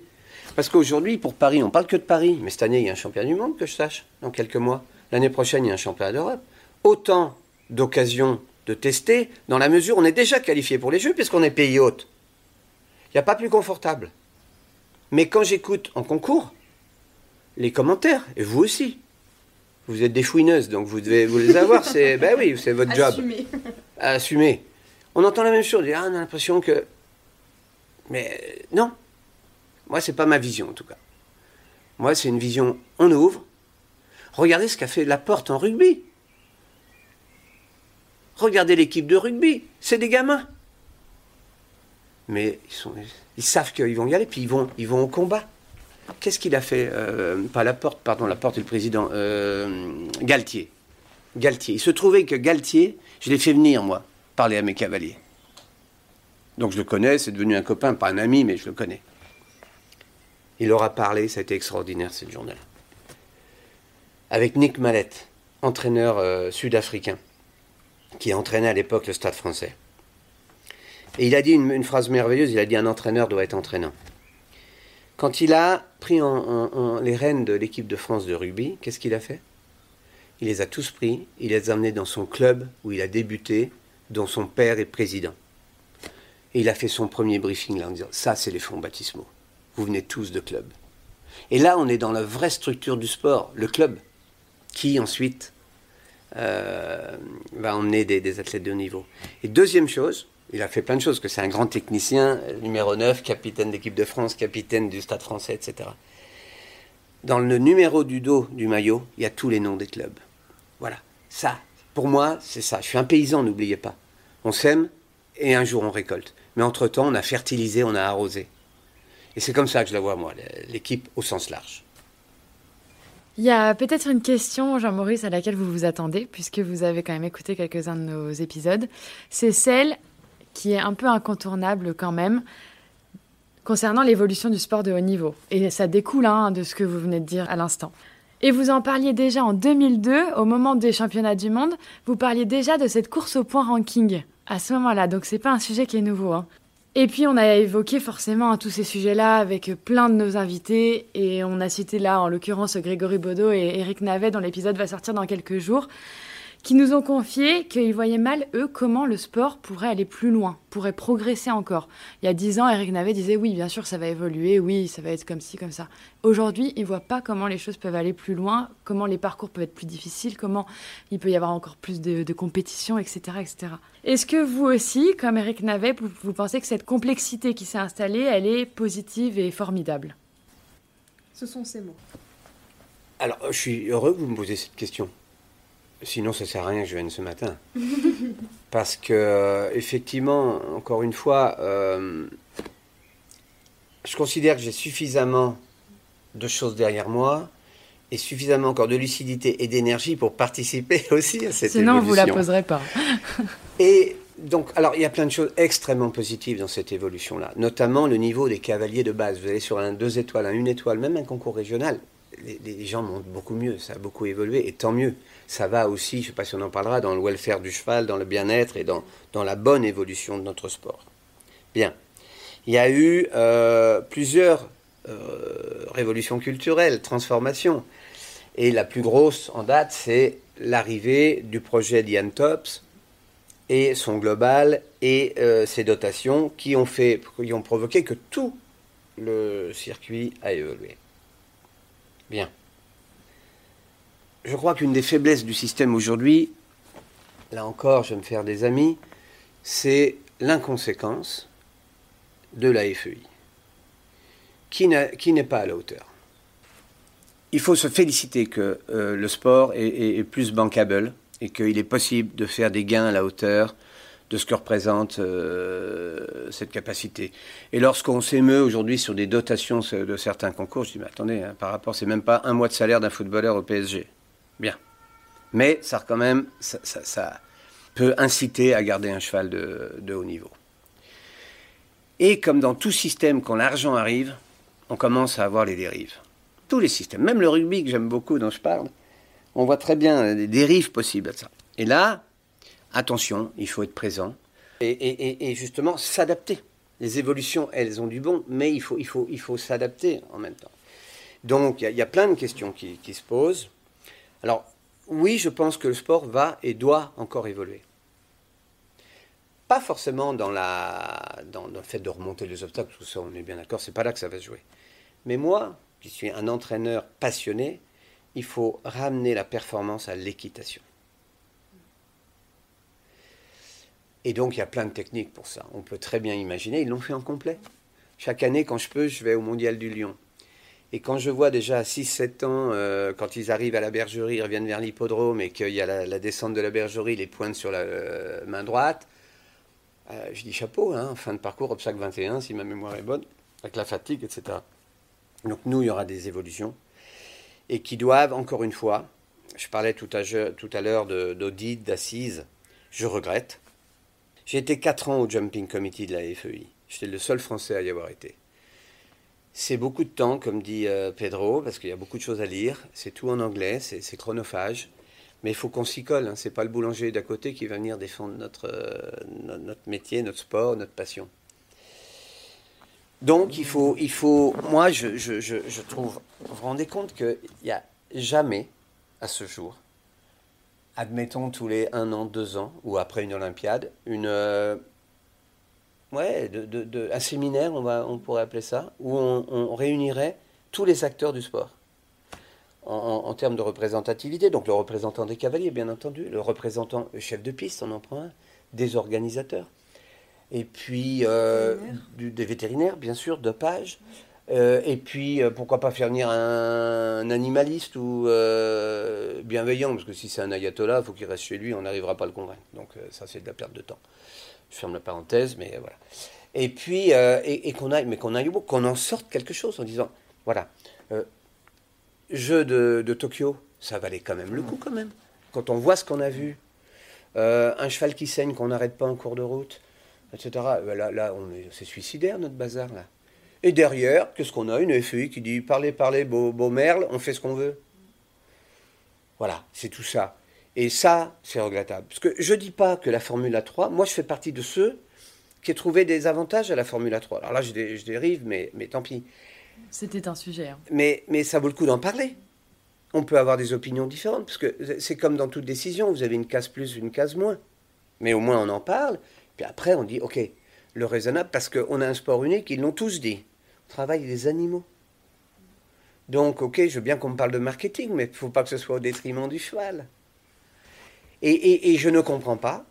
Parce qu'aujourd'hui, pour Paris, on parle que de Paris. Mais cette année, il y a un championnat du monde, que je sache, dans quelques mois. L'année prochaine, il y a un championnat d'Europe. Autant d'occasions de tester, dans la mesure où on est déjà qualifié pour les Jeux, puisqu'on est pays hôte. Il n'y a pas plus confortable. Mais quand j'écoute en concours, les commentaires, et vous aussi, vous êtes des fouineuses, donc vous devez vous les avoir, c'est ben oui, c'est votre job. Assumer. À assumer. On entend la même chose, ah, on a l'impression que. Mais euh, non. Moi, c'est pas ma vision en tout cas. Moi, c'est une vision, on ouvre. Regardez ce qu'a fait la porte en rugby. Regardez l'équipe de rugby, c'est des gamins. Mais ils, savent qu'ils vont y aller, puis ils vont, ils vont au combat. Qu'est-ce qu'il a fait euh, Pas la porte, pardon, la porte est le président. euh, Galtier. Galtier. Il se trouvait que Galtier, je l'ai fait venir, moi, parler à mes cavaliers. Donc je le connais, c'est devenu un copain, pas un ami, mais je le connais. Il leur a parlé, ça a été extraordinaire cette journée-là. Avec Nick Mallette, entraîneur euh, sud-africain, qui entraînait à l'époque le stade français. Et il a dit une, phrase merveilleuse, il a dit un entraîneur doit être entraînant. Quand il a pris les rênes de l'équipe de France de rugby, qu'est-ce qu'il a fait? Il les a tous pris, il les a amenés dans son club où il a débuté, dont son père est président. Et il a fait son premier briefing là en disant Ça, c'est les fonds baptismaux. Vous venez tous de club. Et là, on est dans la vraie structure du sport, le club, qui ensuite euh, va emmener des, des, athlètes de haut niveau. Et deuxième chose, il a fait plein de choses, que c'est un grand technicien, numéro 9, capitaine d'équipe de France, capitaine du Stade français, etc. Dans le numéro du dos du maillot, il y a tous les noms des clubs. Voilà. Ça, pour moi, c'est ça. Je suis un paysan, n'oubliez pas. On sème et un jour on récolte. Mais entre-temps, on a fertilisé, on a arrosé. Et c'est comme ça que je la vois, moi, l'équipe au sens large. Il y a peut-être une question, Jean-Maurice, à laquelle vous vous attendez, puisque vous avez quand même écouté quelques-uns de nos épisodes. C'est celle qui est un peu incontournable quand même, concernant l'évolution du sport de haut niveau. Et ça découle hein, de ce que vous venez de dire à l'instant. Et vous en parliez déjà en 2002, au moment des championnats du monde, vous parliez déjà de cette course au point ranking à ce moment-là, donc c'est pas un sujet qui est nouveau. Hein. Et puis on a évoqué forcément tous ces sujets-là avec plein de nos invités et on a cité là en l'occurrence Grégory Baudot et Eric Navet dont l'épisode va sortir dans quelques jours qui nous ont confié qu'ils voyaient mal, eux, comment le sport pourrait aller plus loin, pourrait progresser encore. Il y a dix ans, Eric Navet disait oui, bien sûr, ça va évoluer, oui, ça va être comme ci, comme ça. Aujourd'hui, ils ne voient pas comment les choses peuvent aller plus loin, comment les parcours peuvent être plus difficiles, comment il peut y avoir encore plus de, de compétition, etc. etc. Est-ce que vous aussi, comme Eric Navet, vous, vous pensez que cette complexité qui s'est installée, elle est positive et formidable? Ce sont ces mots. Alors, je suis heureux que vous me posiez cette question. Sinon, ça sert à rien que je vienne ce matin. Parce que, euh, effectivement, encore une fois, euh, je considère que j'ai suffisamment de choses derrière moi et suffisamment encore de lucidité et d'énergie pour participer aussi à cette Sinon, évolution. vous la poserez pas. et donc, alors, il y a plein de choses extrêmement positives dans cette évolution-là, notamment le niveau des cavaliers de base. Vous allez sur un deux étoiles, un une étoile, même un concours régional. Les, gens montent beaucoup mieux, ça a beaucoup évolué, et tant mieux ça va aussi, je ne sais pas si on en parlera, dans le welfare du cheval, dans le bien-être et dans, la bonne évolution de notre sport. Bien. Il y a eu euh, plusieurs euh, révolutions culturelles, transformations. Et la plus grosse en date, c'est l'arrivée du projet d'Ian Tops et son global et euh, ses dotations qui ont, qui ont provoqué que tout le circuit a évolué. Bien je crois qu'une des faiblesses du système aujourd'hui, là encore, je vais me faire des amis, c'est l'inconséquence de la FEI, qui n'est pas à la hauteur. Il faut se féliciter que euh, le sport est, est, est, plus bankable et qu'il est possible de faire des gains à la hauteur de ce que représente euh, cette capacité. Et lorsqu'on s'émeut aujourd'hui sur des dotations de certains concours, je dis, mais attendez, hein, par rapport, c'est même pas un mois de salaire d'un footballeur au PSG. Bien. Mais ça, quand même, ça, peut inciter à garder un cheval de, de, haut niveau. Et comme dans tout système, quand l'argent arrive, on commence à avoir les dérives. Tous les systèmes, même le rugby que j'aime beaucoup, dont je parle, on voit très bien des dérives possibles à ça. Et là, attention, il faut être présent et, justement s'adapter. Les évolutions, elles ont du bon, mais il faut, il faut, il faut s'adapter en même temps. Donc, il y, a plein de questions qui, se posent. Alors, oui, je pense que le sport va et doit encore évoluer. Pas forcément dans, la, dans le fait de remonter les obstacles, tout ça, on est bien d'accord, c'est pas là que ça va se jouer. Mais moi, qui suis un entraîneur passionné, il faut ramener la performance à l'équitation. Et donc, il y a plein de techniques pour ça. On peut très bien imaginer, ils l'ont fait en complet. Chaque année, quand je peux, je vais au Mondial du Lion. Et quand je vois déjà à 6-7 ans, euh, quand ils arrivent à la bergerie, ils reviennent vers l'hippodrome et qu'il y a la, descente de la bergerie, les pointes sur la euh, main droite, euh, je dis chapeau, hein, fin de parcours, obstacle 21, si ma mémoire est bonne, avec la fatigue, etc. Donc nous, il y aura des évolutions et qui doivent, encore une fois, je parlais tout à, tout à l'heure d'audit, d'assises, je regrette. J'ai été 4 ans au Jumping Committee de la FEI. J'étais le seul Français à y avoir été. C'est beaucoup de temps, comme dit euh, Pedro, parce qu'il y a beaucoup de choses à lire. C'est tout en anglais, c'est chronophage. Mais il faut qu'on s'y colle. Hein. C'est pas le boulanger d'à côté qui va venir défendre notre, euh, notre métier, notre sport, notre passion. Donc il faut, il faut moi je, je, je, je trouve, vous vous rendez compte qu'il n'y a jamais, à ce jour, admettons tous les un an, deux ans, ou après une Olympiade, une, euh, ouais, de, de, de, un séminaire, on, va, on pourrait appeler ça, où on, on réunirait tous les acteurs du sport. En, en, en, termes de représentativité, donc le représentant des cavaliers, bien entendu, le représentant, le chef de piste, on en prend un, des organisateurs, et puis euh, du, des vétérinaires, bien sûr, dopage, euh, et puis euh, pourquoi pas faire venir un, animaliste ou euh, bienveillant, parce que si c'est un ayatollah, il faut qu'il reste chez lui, on n'arrivera pas à le convaincre. Donc ça, c'est de la perte de temps. Je ferme la parenthèse, mais voilà. Et puis, et, qu'on aille, mais qu'on aille qu'on en sorte quelque chose en disant, voilà, jeu de, de, Tokyo, ça valait quand même le coup quand même. Quand on voit ce qu'on a vu, un cheval qui saigne qu'on n'arrête pas en cours de route, etc. Ben là, là c'est suicidaire notre bazar là. Et derrière, qu'est-ce qu'on a? Une FEI qui dit parlez, parlez, beau, beau merle, on fait ce qu'on veut. Voilà, c'est tout ça. Et ça, c'est regrettable. Parce que je ne dis pas que la Formule 3, moi je fais partie de ceux qui ont trouvé des avantages à la Formule 3. Alors là, je, dé, je dérive, mais, mais tant pis. C'était un sujet. Hein. Mais, mais ça vaut le coup d'en parler. On peut avoir des opinions différentes, parce que c'est comme dans toute décision, vous avez une case plus, une case moins. Mais au moins on en parle, puis après on dit, ok, le raisonnable, parce qu'on a un sport unique, ils l'ont tous dit. On travaille des animaux. Donc, ok, je veux bien qu'on me parle de marketing, mais il ne faut pas que ce soit au détriment du cheval. Et, je ne comprends pas,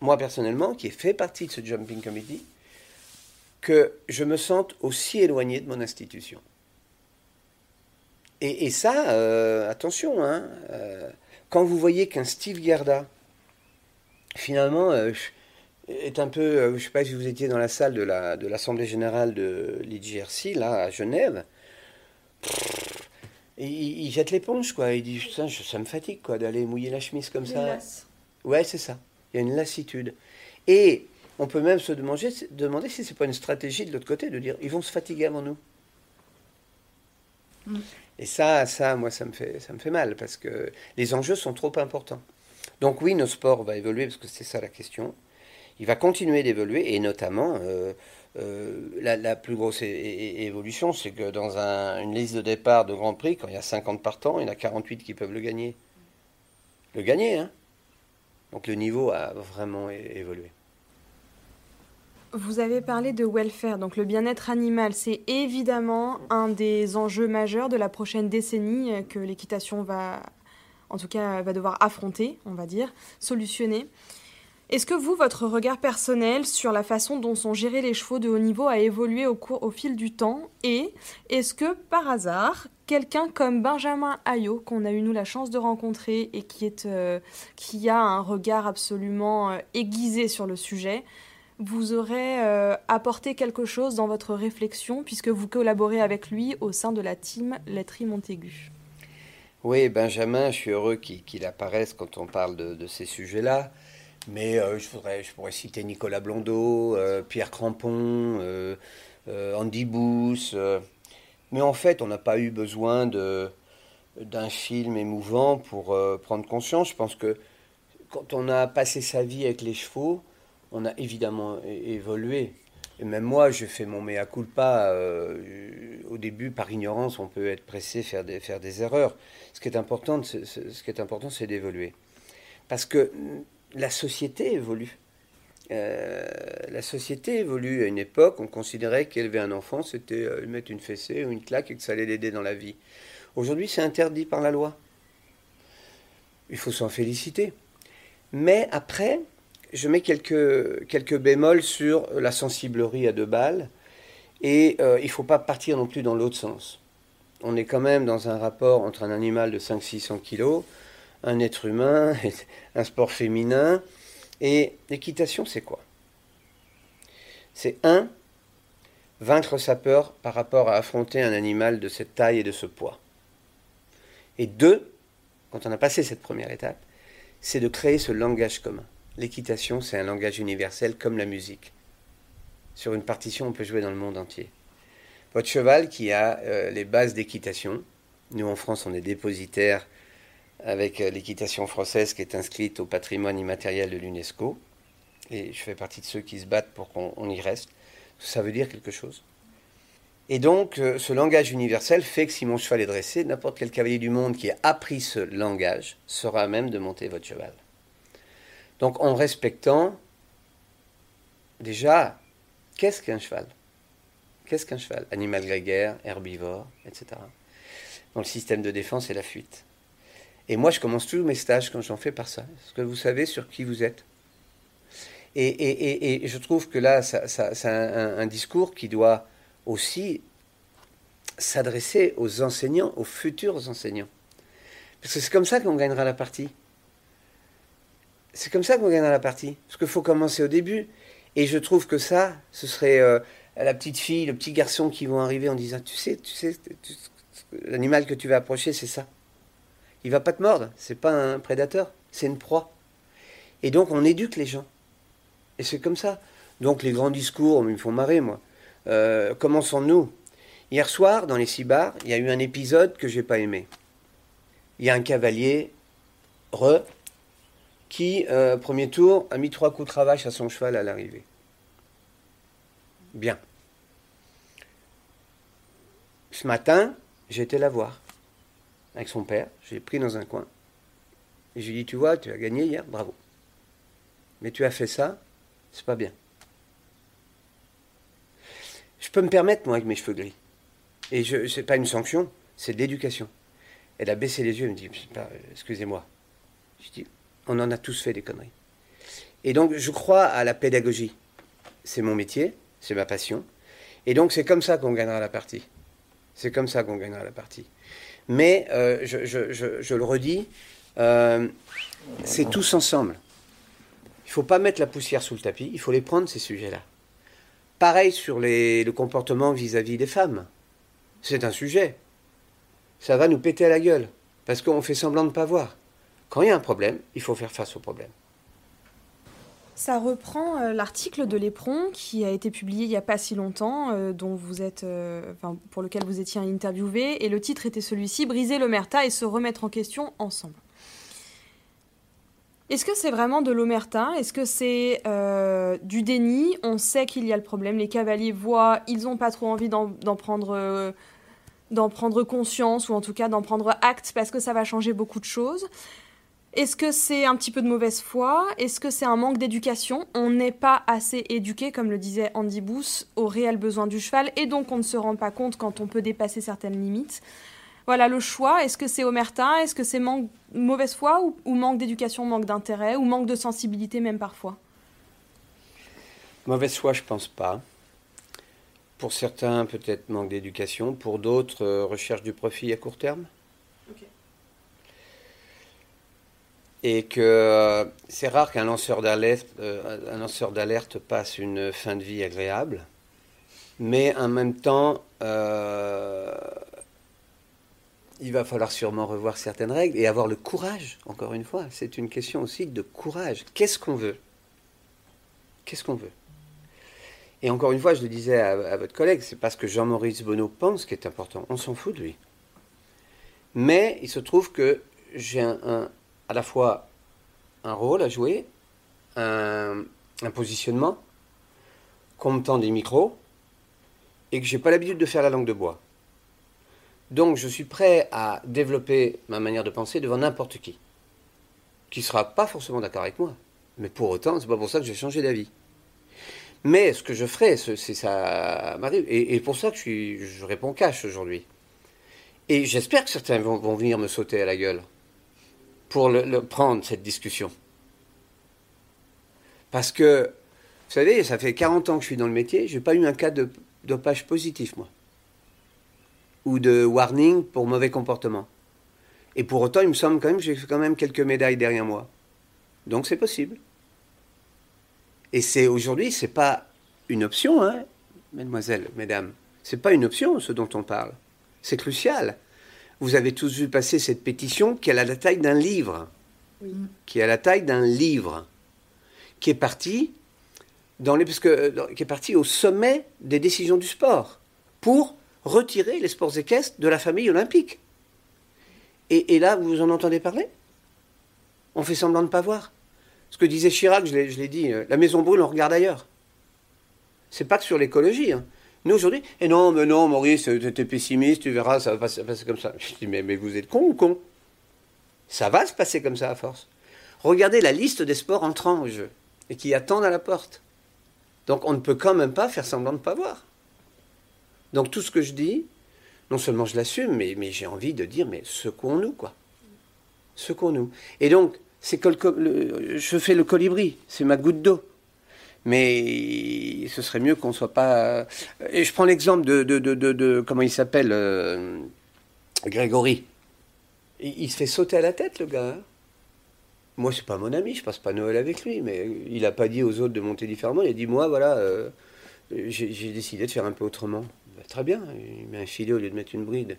moi personnellement, qui ai fait partie de ce Jumping Committee, que je me sente aussi éloigné de mon institution. Et, et ça, euh, attention, hein, euh, quand vous voyez qu'un Steve Gerda, finalement, euh, est un peu, je ne sais pas si vous étiez dans la salle de, la, de l'Assemblée Générale de l'IGRC, là, à Genève, il, il, jette l'éponge, quoi. Il dit, putain, ça me fatigue, quoi, d'aller mouiller la chemise comme ça. Lasse. Ouais, c'est ça. Il y a une lassitude. Et on peut même se demander, demander si ce n'est pas une stratégie de l'autre côté, de dire ils vont se fatiguer avant nous. Mm. Et ça, ça, moi, ça me, fait, ça me fait mal, parce que les enjeux sont trop importants. Donc oui, notre sport va évoluer, parce que c'est ça la question. Il va continuer d'évoluer, et notamment, euh, euh, la, plus grosse évolution, c'est que dans un, une liste de départ de Grand Prix, quand il y a 50 partants, il y en a 48 qui peuvent le gagner. Le gagner, hein Donc le niveau a vraiment évolué. Vous avez parlé de welfare, donc le bien-être animal. C'est évidemment un des enjeux majeurs de la prochaine décennie que l'équitation va, en tout cas, va devoir affronter, on va dire, solutionner. Est-ce que vous, votre regard personnel sur la façon dont sont gérés les chevaux de haut niveau a évolué au, cours, au fil du temps Et est-ce que, par hasard, quelqu'un comme Benjamin Ayot, qu'on a eu nous la chance de rencontrer et qui, est, euh, qui a un regard absolument euh, aiguisé sur le sujet, vous aurez euh, apporté quelque chose dans votre réflexion puisque vous collaborez avec lui au sein de la team Laiterie Montaigu? Oui, Benjamin, je suis heureux qu'il qu apparaisse quand on parle de, de ces sujets-là. Mais euh, je, voudrais, je pourrais citer Nicolas Blondeau, euh, Pierre Crampon, euh, Andy Bous. mais en fait, on n'a pas eu besoin d'un film émouvant pour prendre conscience. Je pense que quand on a passé sa vie avec les chevaux, on a évidemment évolué. Et même moi, je fais mon mea culpa. Au début, par ignorance, on peut être pressé, faire des, faire des erreurs. Ce qui est important, c est, c est, ce qui est important, c'est d'évoluer. Parce que la société évolue. Euh, la société évolue. À une époque, on considérait qu'élever un enfant, c'était euh, lui mettre une fessée ou une claque et que ça allait l'aider dans la vie. Aujourd'hui, c'est interdit par la loi. Il faut s'en féliciter. Mais après, je mets quelques, quelques bémols sur la sensiblerie à deux balles. Et euh, il ne faut pas partir non plus dans l'autre sens. On est quand même dans un rapport entre un animal de 500-600 kilos, un être humain, un sport féminin. Et l'équitation, c'est quoi? C'est un, vaincre sa peur par rapport à affronter un animal de cette taille et de ce poids. Et deux, quand on a passé cette première étape, c'est de créer ce langage commun. L'équitation, c'est un langage universel comme la musique. Sur une partition, on peut jouer dans le monde entier. Votre cheval qui a euh, les bases d'équitation, nous en France, on est dépositaire avec euh, l'équitation française qui est inscrite au patrimoine immatériel de l'UNESCO. Et je fais partie de ceux qui se battent pour qu'on y reste. Ça veut dire quelque chose. Et donc, euh, ce langage universel fait que si mon cheval est dressé, n'importe quel cavalier du monde qui a appris ce langage sera même de monter votre cheval. Donc en respectant déjà, qu'est-ce qu'un cheval? Qu'est-ce qu'un cheval? Animal grégaire, herbivore, etc. Dans le système de défense et la fuite. Et moi, je commence tous mes stages quand j'en fais par ça. Est-ce que vous savez sur qui vous êtes et, et, et, je trouve que là, c'est un, discours qui doit aussi s'adresser aux enseignants, aux futurs enseignants. Parce que c'est comme ça qu'on gagnera la partie. C'est comme ça qu'on gagnera la partie. Parce qu'il faut commencer au début. Et je trouve que ça, ce serait euh, la petite fille, le petit garçon qui vont arriver en disant, tu sais, tu sais, l'animal que tu vas approcher, c'est ça. Il va pas te mordre. C'est pas un prédateur, c'est une proie. Et donc on éduque les gens. Et c'est comme ça. Donc les grands discours, me font marrer, moi. Euh, commençons-nous. Hier soir, dans les six bars, il y a eu un épisode que j'ai pas aimé. Il y a un cavalier, re, qui, euh, premier tour, a mis trois coups de cravache à son cheval à l'arrivée. Bien. Ce matin, été la voir avec son père. Je l'ai pris dans un coin. Et je lui ai dit Tu vois, tu as gagné hier, bravo. Mais tu as fait ça, c'est pas bien. Je peux me permettre, moi, avec mes cheveux gris. Et ce n'est pas une sanction, c'est de l'éducation. Elle a baissé les yeux, elle me dit Excusez-moi. Je dis On en a tous fait des conneries. Et donc, je crois à la pédagogie. C'est mon métier, c'est ma passion. Et donc, c'est comme ça qu'on gagnera la partie. C'est comme ça qu'on gagnera la partie. Mais, euh, je, le redis, euh, c'est tous ensemble. Il ne faut pas mettre la poussière sous le tapis, il faut les prendre, ces sujets-là. Pareil sur le comportement vis-à-vis des femmes. C'est un sujet. Ça va nous péter à la gueule, parce qu'on fait semblant de ne pas voir. Quand il y a un problème, il faut faire face au problème. Ça reprend euh, l'article de l'Éperon qui a été publié il n'y a pas si longtemps, euh, dont vous êtes, euh, pour lequel vous étiez interviewé, et le titre était celui-ci Briser l'omerta et se remettre en question ensemble. Est-ce que c'est vraiment de l'omerta? Est-ce que c'est du déni? On sait qu'il y a le problème. Les cavaliers voient, ils n'ont pas trop envie d'en prendre, euh, prendre conscience ou en tout cas d'en prendre acte parce que ça va changer beaucoup de choses. Est-ce que c'est un petit peu de mauvaise foi? Est-ce que c'est un manque d'éducation? On n'est pas assez éduqué, comme le disait Andy Booth, aux réels besoins du cheval et donc on ne se rend pas compte quand on peut dépasser certaines limites. Voilà le choix. Est-ce que c'est omerta Est-ce que c'est mauvaise foi ou, manque d'éducation, manque d'intérêt ou manque de sensibilité même parfois? Mauvaise foi, je pense pas. Pour certains, peut-être manque d'éducation. Pour d'autres, euh, recherche du profit à court terme. Et que euh, c'est rare qu'un lanceur d'alerte, euh, d'alerte passe une fin de vie agréable. Mais en même temps, il va falloir sûrement revoir certaines règles et avoir le courage, encore une fois. C'est une question aussi de courage. Qu'est-ce qu'on veut? Qu'est-ce qu'on veut? Et encore une fois, je le disais à, votre collègue, c'est parce que Jean-Maurice Bonneau pense qui est important. On s'en fout de lui. Mais il se trouve que j'ai un, à la fois un rôle à jouer, un, positionnement, qu'on me tend des micros, et que j'ai pas l'habitude de faire la langue de bois. Donc je suis prêt à développer ma manière de penser devant n'importe qui, qui ne sera pas forcément d'accord avec moi. Mais pour autant, c'est pas pour ça que j'ai changé d'avis. Mais ce que je ferai, c'est ça m'arrive. Et, pour ça que je, je réponds cash aujourd'hui. Et j'espère que certains vont, venir me sauter à la gueule pour le, prendre, cette discussion. Parce que, vous savez, ça fait 40 ans que je suis dans le métier, je n'ai pas eu un cas de dopage positif, moi ou de warning pour mauvais comportement. Et pour autant, il me semble quand même que j'ai quand même quelques médailles derrière moi. Donc c'est possible. Et c'est aujourd'hui, c'est pas une option, hein, mesdemoiselles, mesdames. C'est pas une option ce dont on parle. C'est crucial. Vous avez tous vu passer cette pétition qui a la taille d'un livre, qui a la taille d'un livre, qui est parti dans les, parce que, qui est parti au sommet des décisions du sport pour retirer les sports équestres de la famille olympique. Et, là, vous en entendez parler? On fait semblant de ne pas voir. Ce que disait Chirac, je l'ai dit, euh, la maison brûle, on regarde ailleurs. C'est pas que sur l'écologie. Hein. Nous, aujourd'hui, et non, mais non, Maurice, tu es pessimiste, tu verras, ça va passer, comme ça. Je dis, mais, vous êtes con ou con? Ça va se passer comme ça à force. Regardez la liste des sports entrant au jeu et qui attendent à la porte. Donc on ne peut quand même pas faire semblant de ne pas voir. Donc tout ce que je dis, non seulement je l'assume, mais, j'ai envie de dire, mais secouons-nous, quoi. Secouons-nous. Et donc, c'est je fais le colibri, c'est ma goutte d'eau. Mais ce serait mieux qu'on ne soit pas. Et je prends l'exemple de, de, de, de, comment il s'appelle, euh, Grégory. Il, se fait sauter à la tête, le gars. Hein. Moi, c'est pas mon ami, je passe pas Noël avec lui, mais il n'a pas dit aux autres de monter différemment. Il a dit moi, voilà, euh, j'ai décidé de faire un peu autrement. Bah, très bien, il met un filet au lieu de mettre une bride.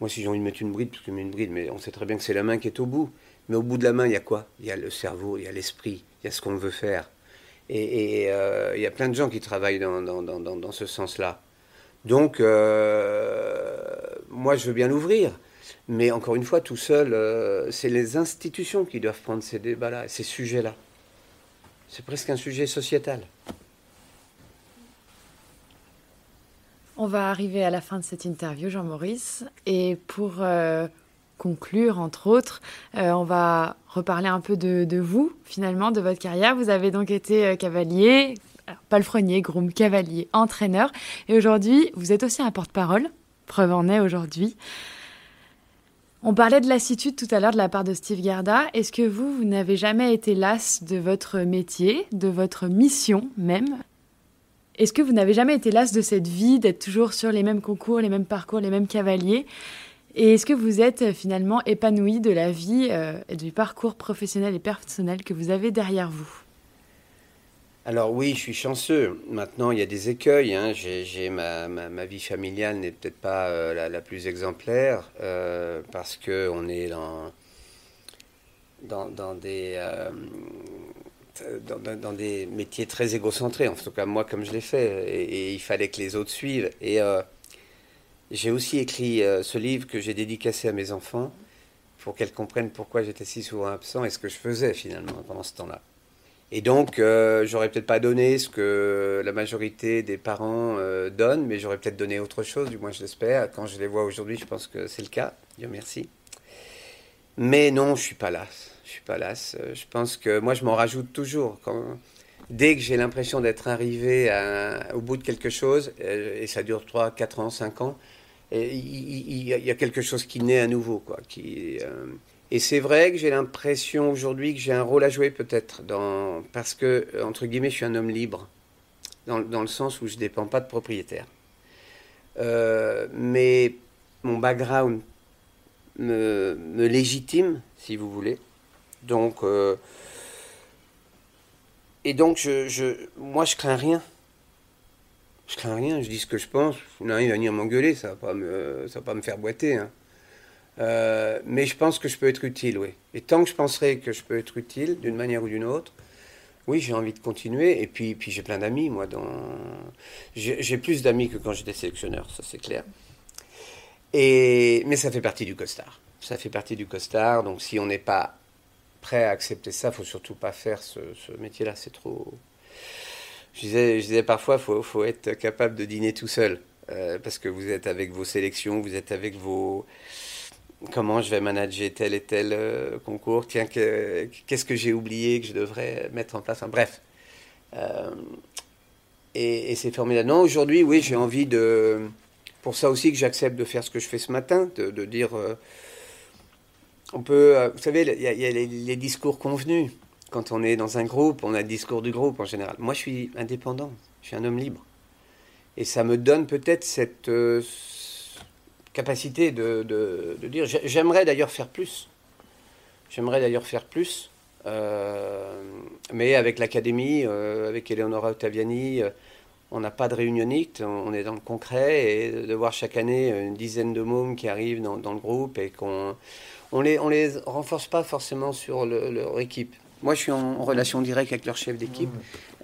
Moi, si j'ai envie de mettre une bride, parce que je une bride, mais on sait très bien que c'est la main qui est au bout. Mais au bout de la main, il y a quoi? Il y a le cerveau, il y a l'esprit, il y a ce qu'on veut faire. Et, euh, il y a plein de gens qui travaillent dans, dans, dans, ce sens-là. Donc, euh, moi, je veux bien l'ouvrir. Mais encore une fois, tout seul, euh, c'est les institutions qui doivent prendre ces débats-là, ces sujets-là. C'est presque un sujet sociétal. On va arriver à la fin de cette interview, Jean-Maurice. Et pour conclure, entre autres, on va reparler un peu de, vous, finalement, de votre carrière. Vous avez donc été euh, cavalier, palefrenier, groom, cavalier, entraîneur. Et aujourd'hui, vous êtes aussi un porte-parole. Preuve en est aujourd'hui. On parlait de lassitude tout à l'heure de la part de Steve Garda. Est-ce que vous, vous n'avez jamais été las de votre métier, de votre mission même? Est-ce que vous n'avez jamais été las de cette vie, d'être toujours sur les mêmes concours, les mêmes parcours, les mêmes cavaliers? Et est-ce que vous êtes euh, finalement épanoui de la vie euh, et du parcours professionnel et personnel que vous avez derrière vous? Alors oui, je suis chanceux. Maintenant, il y a des écueils. Hein. J'ai, ma, vie familiale n'est peut-être pas euh, la, plus exemplaire parce que on est dans, des métiers très égocentrés, en tout cas moi comme je l'ai fait, et, il fallait que les autres suivent. Et j'ai aussi écrit euh, ce livre que j'ai dédicacé à mes enfants pour qu'elles comprennent pourquoi j'étais si souvent absent et ce que je faisais finalement pendant ce temps-là. Et donc, j'aurais peut-être pas donné ce que la majorité des parents donnent, mais j'aurais peut-être donné autre chose, du moins je l'espère. Quand je les vois aujourd'hui, je pense que c'est le cas. Dieu merci. Mais non, je suis pas là je suis pas lasse. Euh, je pense que moi, je m'en rajoute toujours. Dès que j'ai l'impression d'être arrivé au bout de quelque chose, euh, et ça dure 3, 4 ans, 5 ans, il, y a quelque chose qui naît à nouveau. Quoi, qui, euh, et c'est vrai que j'ai l'impression aujourd'hui que j'ai un rôle à jouer peut-être, dans, parce que, entre guillemets, je suis un homme libre, dans, dans le sens où je ne dépends pas de propriétaire. mais mon background me, me légitime, si vous voulez. Donc, euh, et donc, je, je, moi, je crains rien. Je crains rien, je dis ce que je pense. Il va venir m'engueuler, ça va pas me, va pas me faire boiter. Hein. Euh, mais je pense que je peux être utile, oui. Et tant que je penserai que je peux être utile, d'une manière ou d'une autre, oui, j'ai envie de continuer. Et puis, puis j'ai plein d'amis, moi. Dans... J'ai plus d'amis que quand j'étais sélectionneur, ça c'est clair. Et... Mais ça fait partie du costard. Ça fait partie du costard. Donc si on n'est pas prêt à accepter ça. Il faut surtout pas faire ce, métier-là, c'est trop. Je disais, parfois, il faut, faut, être capable de dîner tout seul, euh, parce que vous êtes avec vos sélections, vous êtes avec vos. Comment je vais manager tel et tel euh, concours Tiens, qu'est-ce que j'ai oublié que je devrais mettre en place? Bref. Euh, et, c'est formidable. Non, aujourd'hui, oui, j'ai envie de. Pour ça aussi que j'accepte de faire ce que je fais ce matin, de, dire on peut, vous savez, il y a, les, discours convenus. Quand on est dans un groupe, on a le discours du groupe en général. Moi, je suis indépendant, je suis un homme libre. Et ça me donne peut-être cette euh, capacité de, dire, j'aimerais d'ailleurs faire plus. J'aimerais d'ailleurs faire plus. Euh, mais avec l'académie, avec Eleonora Ottaviani, on n'a pas de réunionnite, on est dans le concret et de voir chaque année une dizaine de mômes qui arrivent dans, dans le groupe et qu'on on les, on les renforce pas forcément sur leur équipe. Moi, je suis en relation directe avec leur chef d'équipe.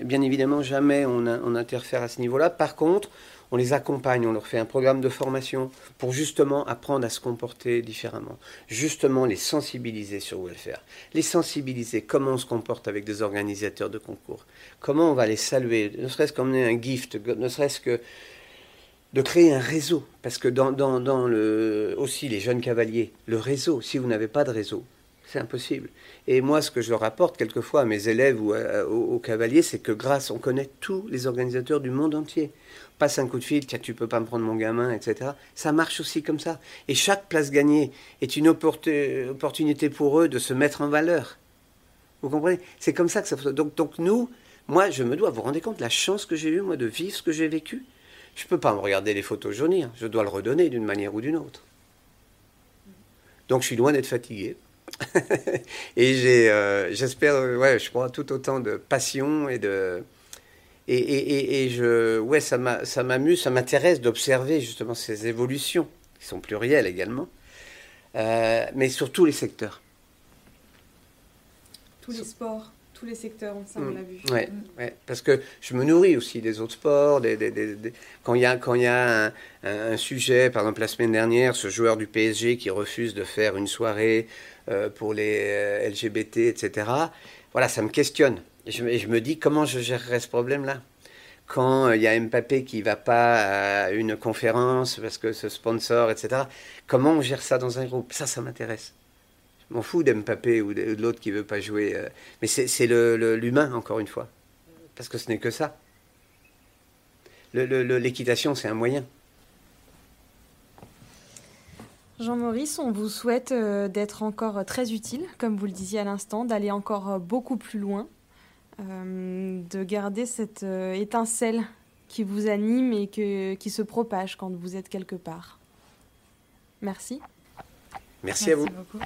Bien évidemment, jamais on, on, interfère à ce niveau-là. Par contre, on les accompagne, on leur fait un programme de formation pour justement apprendre à se comporter différemment. Justement, les sensibiliser sur welfare. Les sensibiliser comment on se comporte avec des organisateurs de concours. Comment on va les saluer, ne serait-ce qu'emmener un gift, ne serait-ce que de créer un réseau. Parce que dans, aussi les jeunes cavaliers, le réseau, si vous n'avez pas de réseau, C'est impossible. Et moi, ce que je rapporte quelquefois à mes élèves ou aux, cavaliers, c'est que grâce, on connaît tous les organisateurs du monde entier. Passe un coup de fil, tiens, tu peux pas me prendre mon gamin, etc. Ça marche aussi comme ça. Et chaque place gagnée est une opportunité pour eux de se mettre en valeur. Vous comprenez? C'est comme ça que ça donc, donc nous, moi, je me dois, vous vous rendez compte la chance que j'ai eue, moi, de vivre ce que j'ai vécu Je ne peux pas me regarder les photos jaunir. Je dois le redonner d'une manière ou d'une autre. Donc je suis loin d'être fatigué. et j'ai, euh, j'espère, euh, ouais, je crois, tout autant de passion et de. Et, et, et, je, ouais, ça, ça m'amuse, ça m'intéresse d'observer justement ces évolutions, qui sont plurielles également, euh, mais sur tous les secteurs. Tous les sports tous les secteurs, ça on mm. l'a vu. Ouais, ouais, parce que je me nourris aussi des autres sports. Des, des, des, quand il y a, quand y a un, un, sujet, par exemple la semaine dernière, ce joueur du PSG qui refuse de faire une soirée pour les euh, LGBT, etc. Voilà, ça me questionne. Et je, je me dis comment je gérerai ce problème-là? Quand euh, il y a Mbappé qui va pas à une conférence parce que ce sponsor, etc. Comment on gère ça dans un groupe? Ça, ça m'intéresse m'en fous d'Mbappé ou de, l'autre qui veut pas jouer. Euh. mais c'est l'humain, encore une fois. Parce que ce n'est que ça. L'équitation, c'est un moyen. Jean-Maurice, on vous souhaite euh, d'être encore très utile, comme vous le disiez à l'instant, d'aller encore euh, beaucoup plus loin, de garder cette étincelle qui vous anime et que, qui se propage quand vous êtes quelque part. Merci. Merci, à vous. Beaucoup.